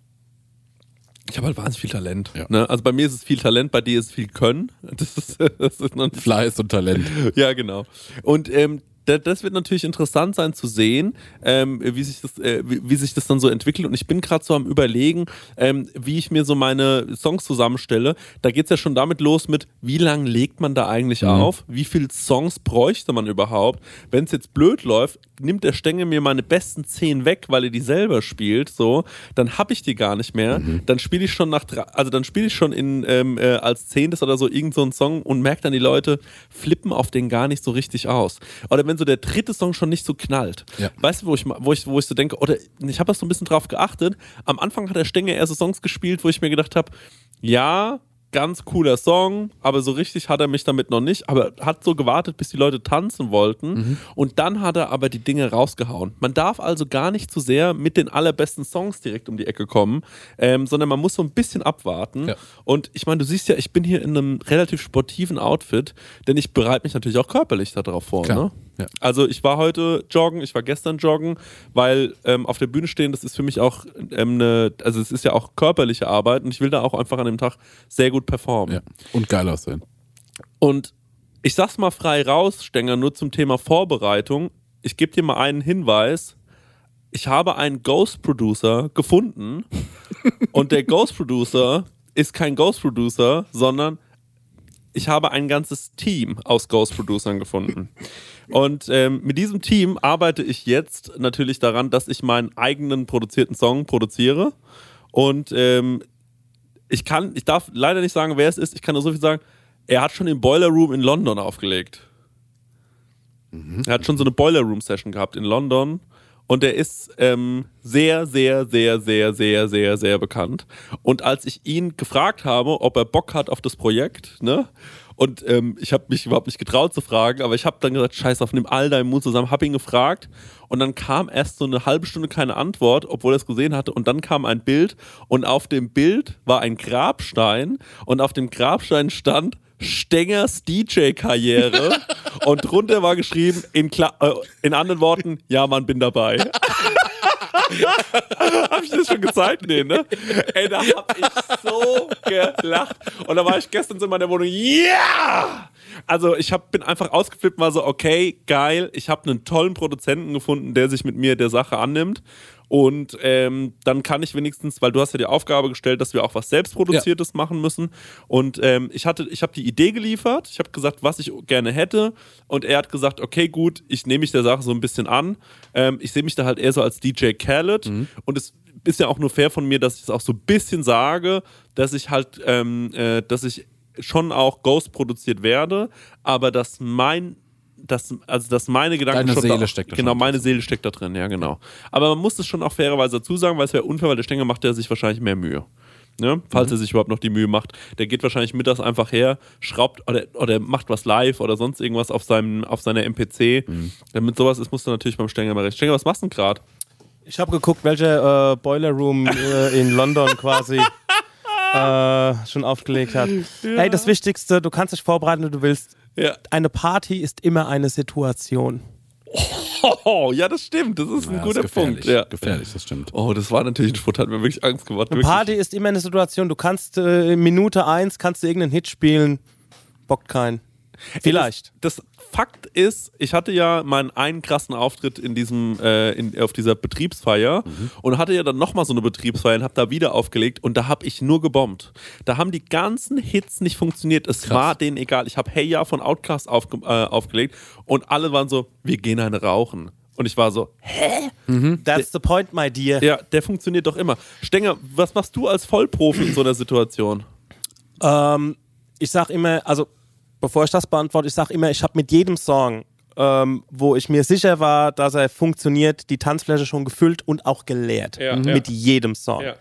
Ich habe halt wahnsinnig viel Talent. Ja. Ne? Also bei mir ist es viel Talent, bei dir ist es viel Können. Das ist, das ist Fleiß und Talent. ja, genau. Und ähm, das wird natürlich interessant sein zu sehen, ähm, wie, sich das, äh, wie, wie sich das dann so entwickelt. Und ich bin gerade so am Überlegen, ähm, wie ich mir so meine Songs zusammenstelle. Da geht es ja schon damit los mit, wie lange legt man da eigentlich auf? Wie viele Songs bräuchte man überhaupt? Wenn es jetzt blöd läuft, nimmt der Stängel mir meine besten zehn weg, weil er die selber spielt, so, dann habe ich die gar nicht mehr. Dann spiele ich schon nach, also dann spiele ich schon in ähm, äh, als zehntes oder so irgend so einen Song und merke dann die Leute flippen auf den gar nicht so richtig aus. Oder wenn so der dritte Song schon nicht so knallt. Ja. Weißt du, wo ich, wo ich, wo ich so denke, oder ich habe das so ein bisschen drauf geachtet. Am Anfang hat der Stängel eher so Songs gespielt, wo ich mir gedacht habe, ja, ganz cooler Song, aber so richtig hat er mich damit noch nicht. Aber hat so gewartet, bis die Leute tanzen wollten. Und dann hat er aber die Dinge rausgehauen. Man darf also gar nicht zu sehr mit den allerbesten Songs direkt um die Ecke kommen, ähm, sondern man muss so ein bisschen abwarten. Ja. Und ich meine, du siehst ja, ich bin hier in einem relativ sportiven Outfit, denn ich bereite mich natürlich auch körperlich darauf vor. Klar. Ne? Ja. Also ich war heute joggen, ich war gestern joggen, weil ähm, auf der Bühne stehen, das ist für mich auch ähm, eine, also es ist ja auch körperliche Arbeit und ich will da auch einfach an dem Tag sehr gut performen. Ja. Und geil aussehen. Und ich sag's mal frei raus, Stenger, nur zum Thema Vorbereitung. Ich gebe dir mal einen Hinweis. Ich habe einen Ghost Producer gefunden und der Ghost Producer ist kein Ghost Producer, sondern ich habe ein ganzes Team aus Ghost Producern gefunden. Und ähm, mit diesem Team arbeite ich jetzt natürlich daran, dass ich meinen eigenen produzierten Song produziere. Und ähm, ich kann, ich darf leider nicht sagen, wer es ist. Ich kann nur so viel sagen. Er hat schon im Boiler Room in London aufgelegt. Er hat schon so eine Boiler Room Session gehabt in London. Und er ist ähm, sehr, sehr, sehr, sehr, sehr, sehr, sehr bekannt. Und als ich ihn gefragt habe, ob er Bock hat auf das Projekt, ne? Und ähm, ich habe mich überhaupt nicht getraut zu fragen, aber ich habe dann gesagt, scheiß auf, nimm all deinen Mut zusammen, habe ihn gefragt und dann kam erst so eine halbe Stunde keine Antwort, obwohl er es gesehen hatte und dann kam ein Bild und auf dem Bild war ein Grabstein und auf dem Grabstein stand Stengers DJ-Karriere und drunter war geschrieben, in, Kla äh, in anderen Worten, ja Mann, bin dabei. hab ich das schon gezeigt? Nee, ne? Ey, da hab ich so gelacht. Und da war ich gestern so in meiner Wohnung, ja! Also ich hab, bin einfach ausgeflippt, war so, okay, geil, ich habe einen tollen Produzenten gefunden, der sich mit mir der Sache annimmt. Und ähm, dann kann ich wenigstens, weil du hast ja die Aufgabe gestellt, dass wir auch was Selbstproduziertes machen müssen. Und ähm, ich hatte, ich habe die Idee geliefert, ich habe gesagt, was ich gerne hätte. Und er hat gesagt, okay, gut, ich nehme mich der Sache so ein bisschen an. Ähm, ich sehe mich da halt eher so als DJ Khaled. Und es ist ja auch nur fair von mir, dass ich es auch so ein bisschen sage, dass ich halt, ähm, äh, dass ich schon auch Ghost produziert werde, aber dass mein dass, also dass meine Gedanken Deine schon Seele da, steckt da genau schon meine drin. Seele steckt da drin ja genau aber man muss es schon auch fairerweise dazu sagen weil es wäre unfair weil der Stenger macht der sich wahrscheinlich mehr Mühe ne? falls Mhm. er sich überhaupt noch die Mühe macht der geht wahrscheinlich mittags einfach her schraubt oder, oder macht was live oder sonst irgendwas auf seinem auf seiner MPC Mhm. damit sowas ist musst du natürlich beim Stenger mal recht Stenger was machst du denn gerade Ich habe geguckt, welcher äh, Boiler Room äh, in London quasi äh, schon aufgelegt hat. Ey, das Wichtigste, du kannst dich vorbereiten, wie du willst. Ja Eine Party ist immer eine Situation. oh, ja das stimmt das ist ein Ja, guter ist gefährlich. Punkt ja Gefährlich, das stimmt. oh das war natürlich ein Spruch hat mir wirklich Angst gemacht Eine wirklich. Party ist immer eine Situation. Du kannst äh, in Minute eins kannst du irgendeinen Hit spielen, bockt keinen. Vielleicht. Das, das Fakt ist, ich hatte ja meinen einen krassen Auftritt in diesem, äh, in, auf dieser Betriebsfeier und hatte ja dann nochmal so eine Betriebsfeier und habe da wieder aufgelegt und da habe ich nur gebombt. Da haben die ganzen Hits nicht funktioniert. Es war denen egal. Ich habe Hey Ja von Outcast aufge äh, aufgelegt und alle waren so, wir gehen eine rauchen. Und ich war so, That's the point, my dear. ja, der funktioniert doch immer. Stenger, was machst du als Vollprofi in so einer Situation? Ähm, ich sag immer, also bevor ich das beantworte, ich sag immer, ich habe mit jedem Song, ähm, wo ich mir sicher war, dass er funktioniert, die Tanzfläche schon gefüllt und auch geleert. Ja, Mhm. ja. Mit jedem Song. ja.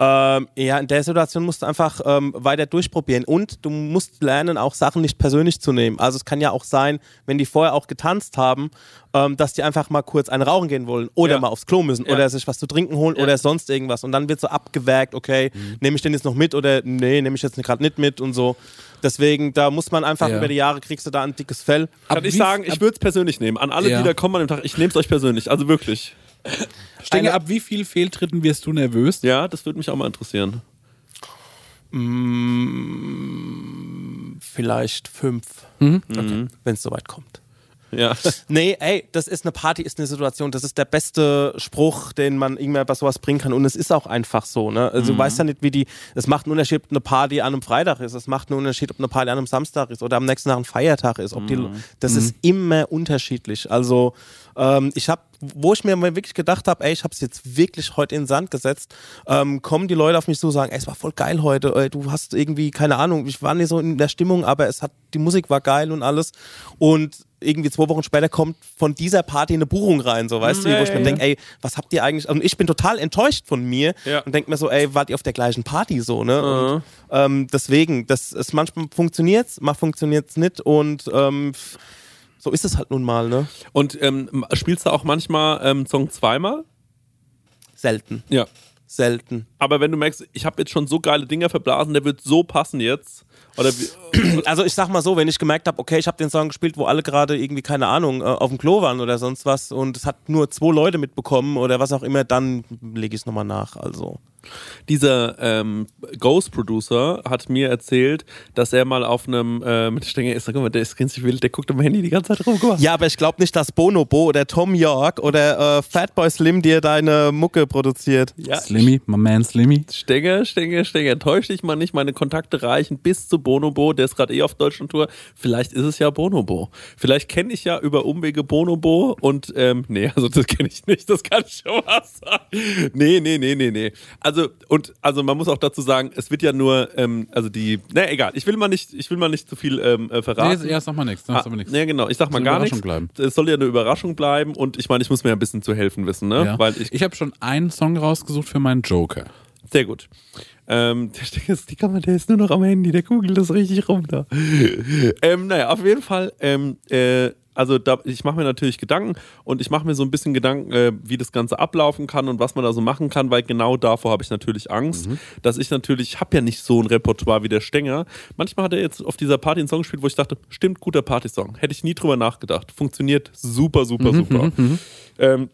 Ähm, ja, in der Situation musst du einfach ähm, weiter durchprobieren und du musst lernen, auch Sachen nicht persönlich zu nehmen. Also es kann ja auch sein, wenn die vorher auch getanzt haben, ähm, dass die einfach mal kurz einen rauchen gehen wollen oder Ja. mal aufs Klo müssen Ja. oder sich was zu trinken holen Ja. oder sonst irgendwas. Und dann wird so abgewägt, okay, nehme ich den jetzt noch mit oder nee, nehme ich jetzt gerade nicht mit und so. Deswegen, da muss man einfach Ja. über die Jahre kriegst du da ein dickes Fell. Kann Ab ich sagen, ich würde es persönlich nehmen. An alle, Ja. die da kommen an dem Tag, ich nehme es euch persönlich. Also wirklich. Stenger, ab wie viel Fehltritten wirst du nervös? Ja, das würde mich auch mal interessieren. Vielleicht fünf, Mhm. wenn es soweit kommt. Ja. Nee, ey, das ist eine Party, ist eine Situation. Das ist der beste Spruch, den man irgendwann bei sowas bringen kann. Und es ist auch einfach so, ne? Also, du weißt ja nicht, wie die. Es macht einen Unterschied, ob eine Party an einem Freitag ist. Es macht einen Unterschied, ob eine Party an einem Samstag ist oder am nächsten Tag ein Feiertag ist. Ob die, das ist immer unterschiedlich. Also, ähm, ich habe, wo ich mir mal wirklich gedacht habe, ey, ich habe es jetzt wirklich heute in den Sand gesetzt, ähm, kommen die Leute auf mich zu und sagen, ey, es war voll geil heute. Ey, du hast irgendwie, keine Ahnung, ich war nicht so in der Stimmung, aber es hat, die Musik war geil und alles. Und irgendwie zwei Wochen später kommt von dieser Party eine Buchung rein, so weißt du, Ja, wo ich mir ja. denke, ey, was habt ihr eigentlich? Und ich bin total enttäuscht von mir Ja. und denke mir so, ey, wart ihr auf der gleichen Party so, ne? Und, ähm, deswegen, das ist manchmal funktioniert's, mal funktioniert's nicht und ähm, so ist es halt nun mal, ne? Und ähm, spielst du auch manchmal ähm, Song zweimal? Selten, Ja. Selten. Aber wenn du merkst, ich habe jetzt schon so geile Dinger verblasen, der wird so passen jetzt. Oder Also ich sag mal so, wenn ich gemerkt habe, okay, ich habe den Song gespielt, wo alle gerade irgendwie, keine Ahnung, äh, auf dem Klo waren oder sonst was und es hat nur zwei Leute mitbekommen oder was auch immer, dann lege ich es nochmal nach. Also. Dieser ähm, Ghost Producer hat mir erzählt, dass er mal auf einem äh, mit Stänger ist, guck mal, der ist ganz wild, der guckt am Handy die ganze Zeit rum. Guck mal. Ja, aber ich glaube nicht, dass Bonobo oder Tom York oder äh, Fatboy Slim dir deine Mucke produziert. Ja, Slimmy, my man Slimmy. Stenger, Stenger, Stenger, täusch dich mal nicht, meine Kontakte reichen bis zu Bonobo, der ist gerade eh auf Deutschland-Tour. Vielleicht ist es ja Bonobo. Vielleicht kenne ich ja über Umwege Bonobo und, ähm, nee, also das kenne ich nicht, das kann ich schon mal sagen. Nee, nee, nee, nee, nee. Also, und, also man muss auch dazu sagen, es wird ja nur, ähm, also die, na egal, ich will mal nicht, ich will mal nicht zu viel ähm, äh, verraten. Nee, ja, sag mal nichts. Sag mal nichts. Nee, genau. Ich sag mal gar nichts. Bleiben. Es soll ja eine Überraschung bleiben und ich meine, ich muss mir ein bisschen zu helfen wissen, ne? Ja. Weil ich, ich habe schon einen Song rausgesucht für meinen Joker. sehr gut. Ähm, der, ist, die Kamera, der ist nur noch am Handy, der googelt das richtig rum da. ähm, naja, auf jeden Fall, ähm, äh, also da, ich mache mir natürlich Gedanken und ich mache mir so ein bisschen Gedanken, äh, wie das Ganze ablaufen kann und was man da so machen kann, weil genau davor habe ich natürlich Angst, dass ich natürlich, ich habe ja nicht so ein Repertoire wie der Stenger. Manchmal hat er jetzt auf dieser Party einen Song gespielt, wo ich dachte, stimmt, guter Partysong. Hätte ich nie drüber nachgedacht. Funktioniert super, super, super. Ähm,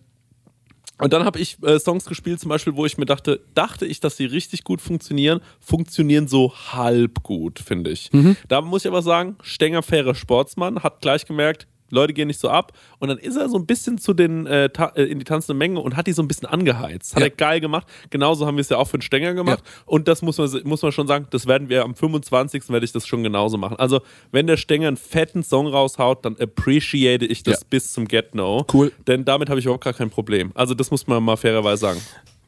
und dann habe ich äh, Songs gespielt, zum Beispiel, wo ich mir dachte, dachte ich, dass sie richtig gut funktionieren, funktionieren so halb gut, finde ich. Da muss ich aber sagen, Stenger, fairer Sportsmann, hat gleich gemerkt, Leute gehen nicht so ab. Und dann ist er so ein bisschen zu den, äh, äh, in die tanzende Menge und hat die so ein bisschen angeheizt. Hat Ja. er geil gemacht. Genauso haben wir es ja auch für den Stenger gemacht. Und das muss man, muss man schon sagen, das werden wir am 25. werde ich das schon genauso machen. Also, wenn der Stenger einen fetten Song raushaut, dann appreciate ich das Ja. bis zum Get-No. Cool. Denn damit habe ich überhaupt gar kein Problem. Also, das muss man mal fairerweise sagen.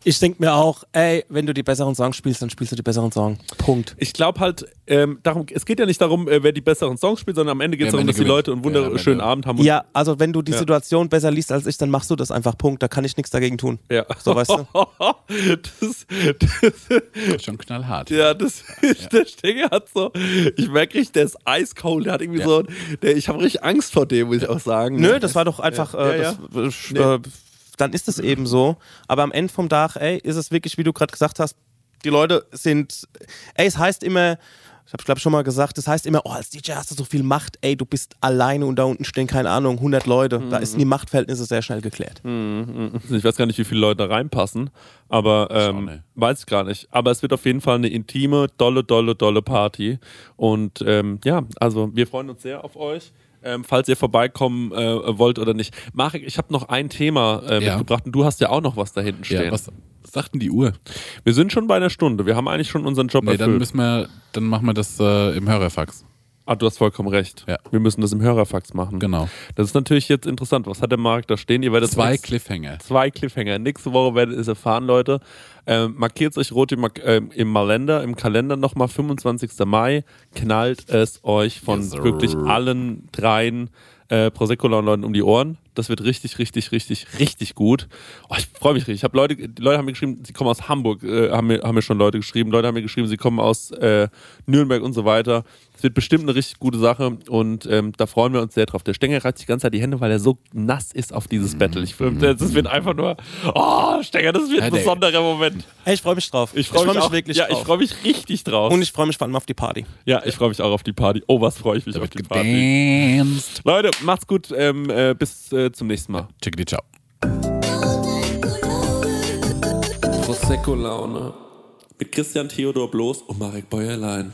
Ich denke mir auch, ey, wenn du die besseren Songs spielst, dann spielst du die besseren Songs. Punkt. Ich glaube halt, ähm, darum, es geht ja nicht darum, äh, wer die besseren Songs spielt, sondern am Ende geht es am darum, dass die. Leute einen Ja, wunderschönen Ende. Abend haben. Ja, also wenn du die Ja. Situation besser liest als ich, dann machst du das einfach. Punkt. Da kann ich nichts dagegen tun. ja. So, weißt du? das, das, Schon knallhart. ja, das der Stenger hat so, ich merke richtig, der ist eiskalt, der hat irgendwie Ja. so, der, ich habe richtig Angst vor dem, muss ich auch sagen. Nö, das war doch einfach, Ja, äh, ja. das, Nee. Dann ist es eben so. Aber am Ende vom Tag, ey, ist es wirklich, wie du gerade gesagt hast, die Leute sind, ey, es heißt immer, ich habe glaube schon mal gesagt, es heißt immer, oh, als DJ hast du so viel Macht, ey, du bist alleine und da unten stehen, keine Ahnung, 100 Leute. Da Mhm. ist die Machtverhältnisse sehr schnell geklärt. Ich weiß gar nicht, wie viele Leute da reinpassen, aber ähm, nicht. weiß ich gar nicht. Aber es wird auf jeden Fall eine intime, dolle, dolle, dolle Party. Und ähm, ja, also wir freuen uns sehr auf euch. Ähm, falls ihr vorbeikommen äh, wollt oder nicht. Marek, ich habe noch ein Thema äh, Ja. mitgebracht und du hast ja auch noch was da hinten stehen. Ja, was sagt denn die Uhr? Wir sind schon bei einer Stunde. Wir haben eigentlich schon unseren Job Nee, dann erfüllt. müssen wir, dann machen wir das äh, im Hörerfax. ah, du hast vollkommen recht. Ja. Wir müssen das im Hörerfax machen. Genau. Das ist natürlich jetzt interessant. Was hat der Marek da stehen? Ihr werdet Zwei Cliffhanger. Zwei Cliffhanger. Nächste Woche werdet ihr es erfahren, Leute. Ähm, Markiert euch rot im, ähm, im Malender, im Kalender nochmal, 25. Mai. Knallt es euch von Yes, wirklich allen dreien äh, Prosecco-Leuten um die Ohren. Das wird richtig, richtig, richtig, richtig gut. Oh, ich freue mich richtig. Ich habe Leute, die Leute haben mir geschrieben, sie kommen aus Hamburg, äh, haben, mir, haben mir schon Leute geschrieben. Leute haben mir geschrieben, sie kommen aus äh, Nürnberg und so weiter. Es wird bestimmt eine richtig gute Sache und ähm, da freuen wir uns sehr drauf. Der Stenger reißt die ganze Zeit die Hände, weil er so nass ist auf dieses Battle. Ich, das wird einfach nur, oh, Stenger, das wird Ja, ein der- besonderer Moment. Ey, ich freue mich drauf. Ich freue mich, auch, wirklich ja, drauf. ich freue mich richtig drauf. und ich freue mich vor allem auf die Party. ja, ich freue mich auch auf die Party. Oh, was freue ich mich Da auf die Party. gedanced. Leute, macht's gut. Ähm, äh, bis äh, zum nächsten Mal. Check ciao. Prosecco-Laune mit Christian Theodor Bloß und Marek Bäuerlein.